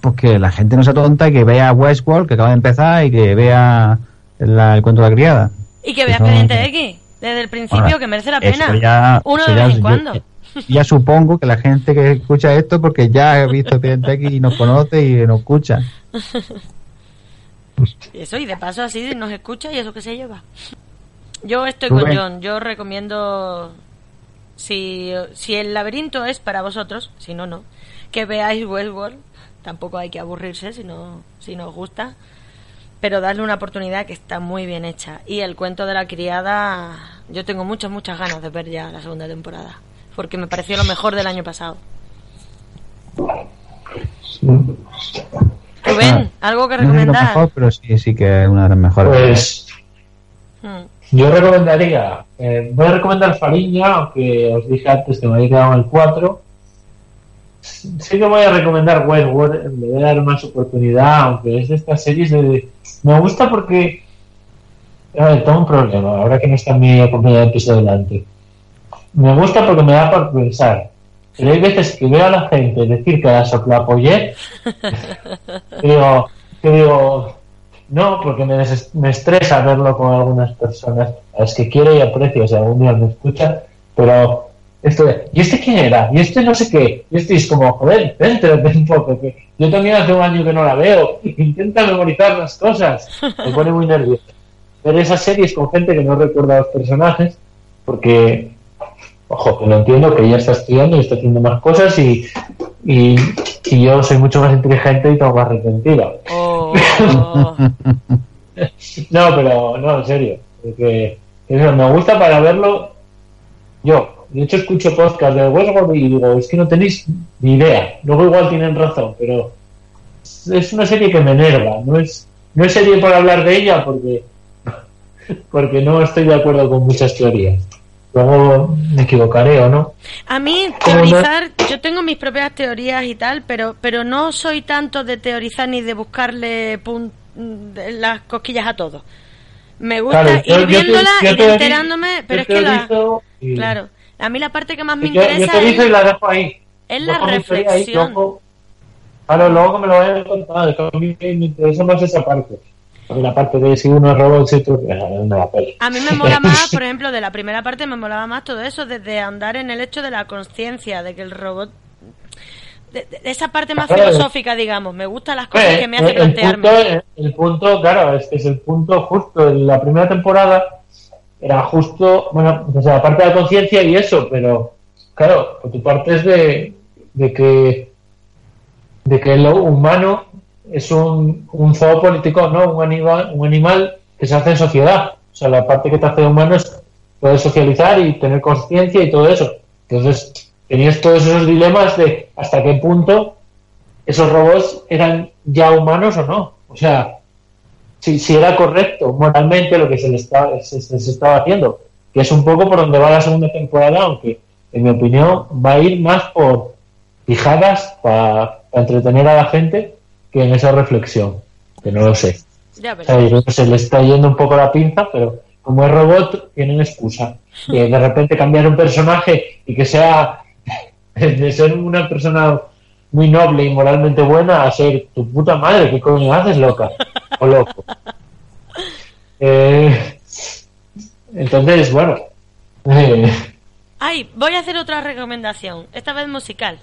Pues que la gente no sea tonta y que vea Westworld, que acaba de empezar, y que vea la- el cuento de la criada. Y que Eso- Expediente X desde el principio, que merece la pena. Uno de vez en cuando. Ya supongo que la gente que escucha esto, porque ya ha visto X y nos conoce y nos escucha. Eso, y de paso así nos escucha y eso que se lleva. Yo estoy con. John, yo recomiendo, si, si el laberinto es para vosotros, si no, no, que veáis Westworld. Tampoco hay que aburrirse si no, si no os gusta. Pero darle una oportunidad que está muy bien hecha. Y el cuento de la criada, yo tengo muchas, muchas ganas de ver ya la segunda temporada. Porque me pareció lo mejor del año pasado. Rubén, ¿algo que No es lo recomendar? mejor, pero sí, sí que es una de las mejores. Pues Hmm. yo recomendaría, eh, voy a recomendar Fariña, aunque os dije antes que me había quedado en el 4. Sí que voy a recomendar Westworld, le voy a dar más oportunidad, aunque es de estas series de... Me gusta porque... A ver, tengo un problema, ahora que no está mi compañero de piso delante. Me gusta porque me da por pensar. Pero hay veces que veo a la gente decir que la soplapollet <laughs> que digo, que digo, no, porque me, me estresa verlo con algunas personas a las que quiero y aprecio, si algún día me escuchan, pero esto de, ¿y este quién era? ¿Y este no sé qué? Y este es como, joder, céntrate un poco, que yo también hace un año que no la veo, <laughs> intenta memorizar las cosas, me pone muy nervioso. Ver esas series con gente que no recuerda a los personajes, porque, ojo, que lo entiendo, que ella está estudiando y está haciendo más cosas y, y, y yo soy mucho más inteligente y tengo más retentiva. Oh. <laughs> No, pero no, en serio. porque eso, me gusta para verlo yo. De hecho, escucho podcast de Westworld y digo, es que no tenéis ni idea. Luego igual tienen razón, pero es una serie que me enerva. No es, no es serie para hablar de ella porque, porque no estoy de acuerdo con muchas teorías. Luego me equivocaré o no. A mí ¿Cómo no? teorizar, yo tengo mis propias teorías y tal, pero pero no soy tanto de teorizar ni de buscarle pun- de las cosquillas a todo. Me gusta Claro, yo- ir yo viéndola, yo ir teori- enterándome, pero yo es que la, y- claro, a mí la parte que más me Yo, yo interesa teorizo y es, la dejo ahí. es la mi teoría ahí, reflexión. luego- Claro, luego que me lo vayan es a mí me interesa más esa parte. La parte de si uno es robot, si eh, no. A mí me <laughs> mola más, por ejemplo, de la primera parte me molaba más todo eso, desde andar en el hecho de la conciencia, de que el robot... de- de esa parte más Claro. filosófica, digamos. Me gustan las cosas Eh, que me hacen el, el plantearme. punto, el punto, claro, es es el punto justo. En la primera temporada era justo, bueno, o sea, aparte de la conciencia y eso, pero claro, por tu parte es de, de que de que lo humano es un, un zoopolítico, ¿no? Un animal, un animal que se hace en sociedad. O sea, la parte que te hace humano es poder socializar y tener conciencia y todo eso. Entonces, tenías todos esos dilemas de hasta qué punto esos robots eran ya humanos o no. O sea, si, si era correcto moralmente lo que se les estaba, se, se- estaba haciendo. Que es un poco por donde va la segunda temporada, aunque en mi opinión va a ir más por fijadas para entretener a la gente que en esa reflexión. Que no lo sé. Ya O verás. sea, yo creo que se le está yendo un poco la pinza, pero como es robot, tienen excusa. <laughs> De repente cambiar un personaje y que sea <laughs> de ser una persona muy noble y moralmente buena a ser tu puta madre, ¿qué coño haces, loca? O loco. <laughs> Eh, entonces, bueno. eh, Ay, voy a hacer otra recomendación, esta vez musical.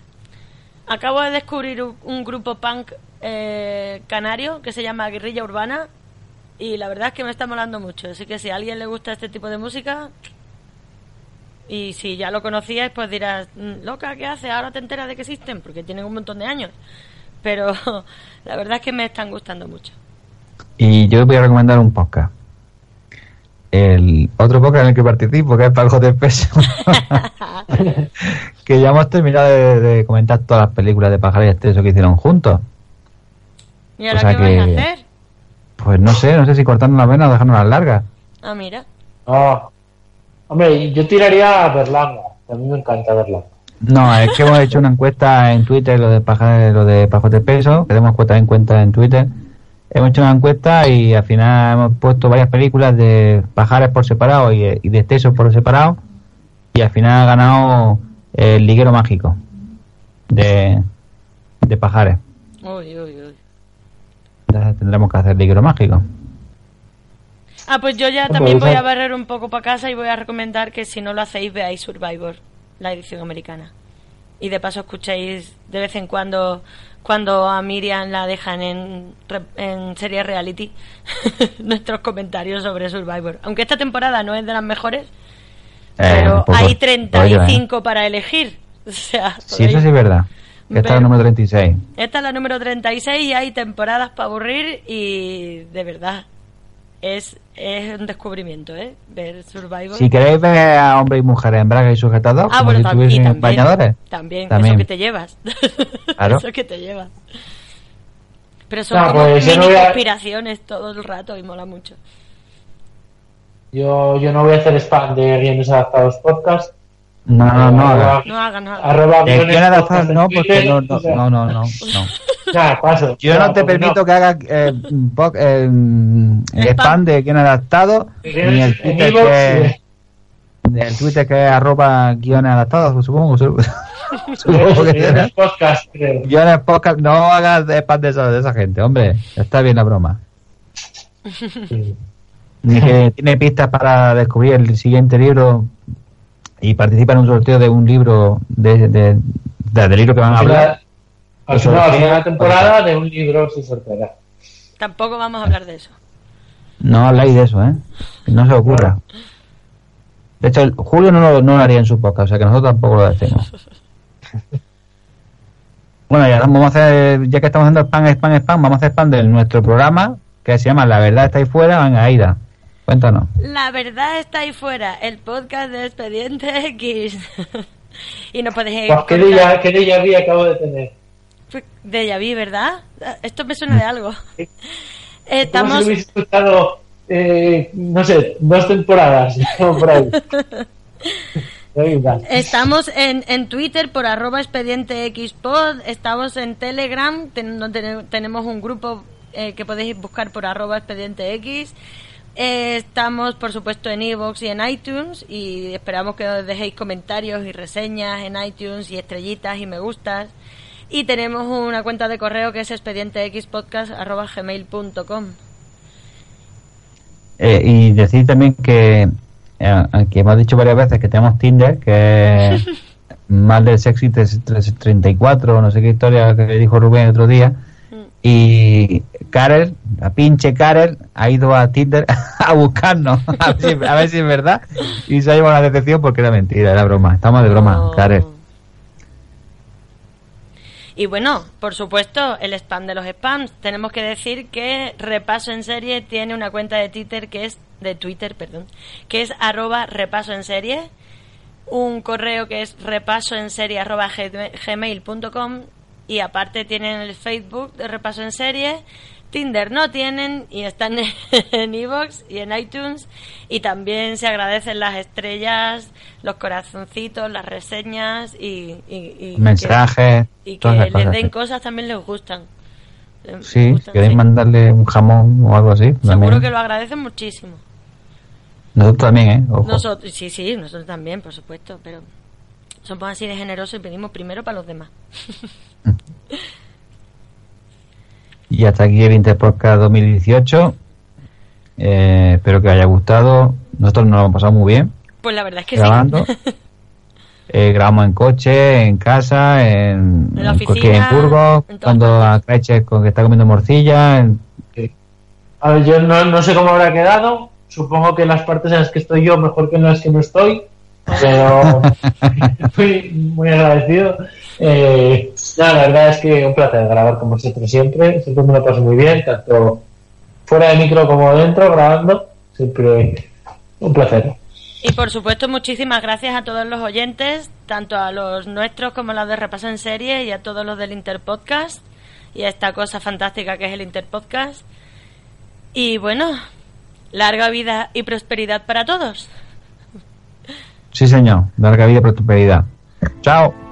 Acabo de descubrir un, grupo punk eh, canario que se llama Guerrilla Urbana y la verdad es que me está molando mucho. Así que si a alguien le gusta este tipo de música y si ya lo conocías, pues dirás, "Mm, loca, ¿qué hace? Ahora te enteras de que existen porque tienen un montón de años. Pero <laughs> la verdad es que me están gustando mucho. Y yo voy a recomendar un podcast. El otro podcast en el que participo, que es Pago de Peso. <laughs> que ya hemos terminado de, de comentar todas las películas de Pajar y Exceso que hicieron juntos. ¿Y ahora O sea qué vais a que- hacer? Pues no sé, no sé si cortarnos las venas o dejarnos las largas. Ah, mira. ah. Hombre, yo tiraría a Berlanga. A mí me encanta Berlanga. No, es que hemos hecho una encuesta en Twitter, lo de Pajar, lo de Pajos de Peso, que hemos puesto en cuenta en Twitter. Hemos hecho una encuesta y al final hemos puesto varias películas de pajares por separado y, y de excesos por separado. Y al final ha ganado el liguero mágico de, de pajares. Uy, uy, uy. Entonces tendremos que hacer liguero mágico. Ah, pues yo ya también voy a barrer un poco para casa y voy a recomendar que si no lo hacéis veáis Survivor, la edición americana. Y de paso escuchéis de vez en cuando cuando a Miriam la dejan en, en serie reality <laughs> nuestros comentarios sobre Survivor. Aunque esta temporada no es de las mejores, pero un poco hay rollo, ¿eh? 35 para elegir. <laughs> O sea, Sí, eso sí es verdad. Esta es la número 36. esta es la número 36 y hay temporadas para aburrir y de verdad es, es un descubrimiento, ¿eh? Ver Survivor. Si queréis ver a hombres y mujeres en braga y sujetados, Ah, como bueno, si también, bañadores. También, También. eso que te llevas. <laughs> Claro. eso que te llevas. Pero son pues mini no a- conspiraciones todo el rato y mola mucho. Yo, yo no voy a hacer spam de guiones adaptados podcast. No, no, no. haga. No. Arroba guiones guion adaptado podcast en no, porque no, no, no, no, no, no. <laughs> Nada, paso. Yo no te permito que hagas eh, eh, el spam de guion adaptado, ni el Twitter que, ni el Twitter que es arroba guiones adaptados, supongo. <laughs> <laughs> supongo que Guiones será. podcast, creo. Guiones podcast, no hagas spam de, eso- de esa gente, hombre. Está bien la broma. Ni que tiene pistas para descubrir el siguiente libro y participa en un sorteo de un libro de, de- de- del libro que van a hablar. Al final, al sí. final de la temporada de un libro se sorteará. Tampoco vamos a hablar de eso. No habláis de eso, ¿eh? Que no se os ocurra. De hecho, el- Julio no lo, no lo haría en su podcast, o sea que nosotros tampoco lo decimos. <laughs> Bueno, ya vamos a hacer, ya que estamos haciendo spam, spam, spam, vamos a hacer spam de nuestro programa que se llama La verdad está ahí fuera. Venga, Aida, cuéntanos. La verdad está ahí fuera, el podcast de Expediente X. <laughs> y nos podéis Pues, ¿Qué déjà, qué déjà vu acabo de tener? De Yaví, ¿verdad? Esto me suena de algo. <laughs> Estamos... si hubiese escuchado, eh, no sé, dos temporadas. <laughs> por ahí. Estamos en, en Twitter por arroba expediente xpod, estamos en Telegram, ten- donde ten- tenemos un grupo eh, que podéis buscar por arroba expediente x. Eh, estamos, por supuesto, en iVoox y en iTunes y esperamos que os dejéis comentarios y reseñas en iTunes y estrellitas y me gustas. Y tenemos una cuenta de correo que es expedientexpodcast.gmail.com Eh, y decir también que, eh, que hemos dicho varias veces que tenemos Tinder, que <laughs> es más del sexy 34, no sé qué historia que dijo Rubén el otro día. Y Karel, la pinche Karel, ha ido a Tinder <laughs> a buscarnos, a ver, si, a ver si es verdad. Y se ha llevado una decepción porque era mentira, era broma. Estamos de broma, Karel. Y bueno, por supuesto, el spam de los spams. Tenemos que decir que Repaso en Serie tiene una cuenta de Twitter que es de Twitter, perdón, que es arroba repaso en serie, un correo que es repaso en serie arroba gmail- gmail.com y aparte tienen el Facebook de Repaso en Serie, Tinder no tienen y están <laughs> en iVoox y en iTunes y también se agradecen las estrellas, los corazoncitos, las reseñas y, y- y que- Mensajes, y que les cosas, den cosas también les gustan. Les Sí, si gustan, queréis sí. mandarle un jamón o algo así. Seguro también. que lo agradecen muchísimo. Nosotros también, ¿eh? Ojo. Nosotros, sí, sí, nosotros también, por supuesto, pero somos así de generosos y pedimos primero para los demás. <laughs> Y hasta aquí el Interpodcast 2018. Eh, espero que os haya gustado. Nosotros nos lo hemos pasado muy bien Pues la verdad es que grabando. sí. <laughs> Eh, grabamos en coche, en casa, en, En la oficina, en Burgos, en cuando a Craches con que está comiendo morcilla. en- A ver, yo no, no sé cómo habrá quedado. Supongo que en las partes en las que estoy yo mejor que en las que no estoy. Pero <laughs> muy, muy agradecido. Eh, nada, la verdad es que un placer grabar con vosotros siempre. Siempre me lo paso muy bien, tanto fuera de micro como dentro, grabando. Siempre un placer. Y por supuesto, muchísimas gracias a todos los oyentes, tanto a los nuestros como a los de Repaso en Serie y a todos los del Interpodcast y a esta cosa fantástica que es el Interpodcast. Y bueno, larga vida y prosperidad para todos. Sí, señor. Larga vida y prosperidad. Chao.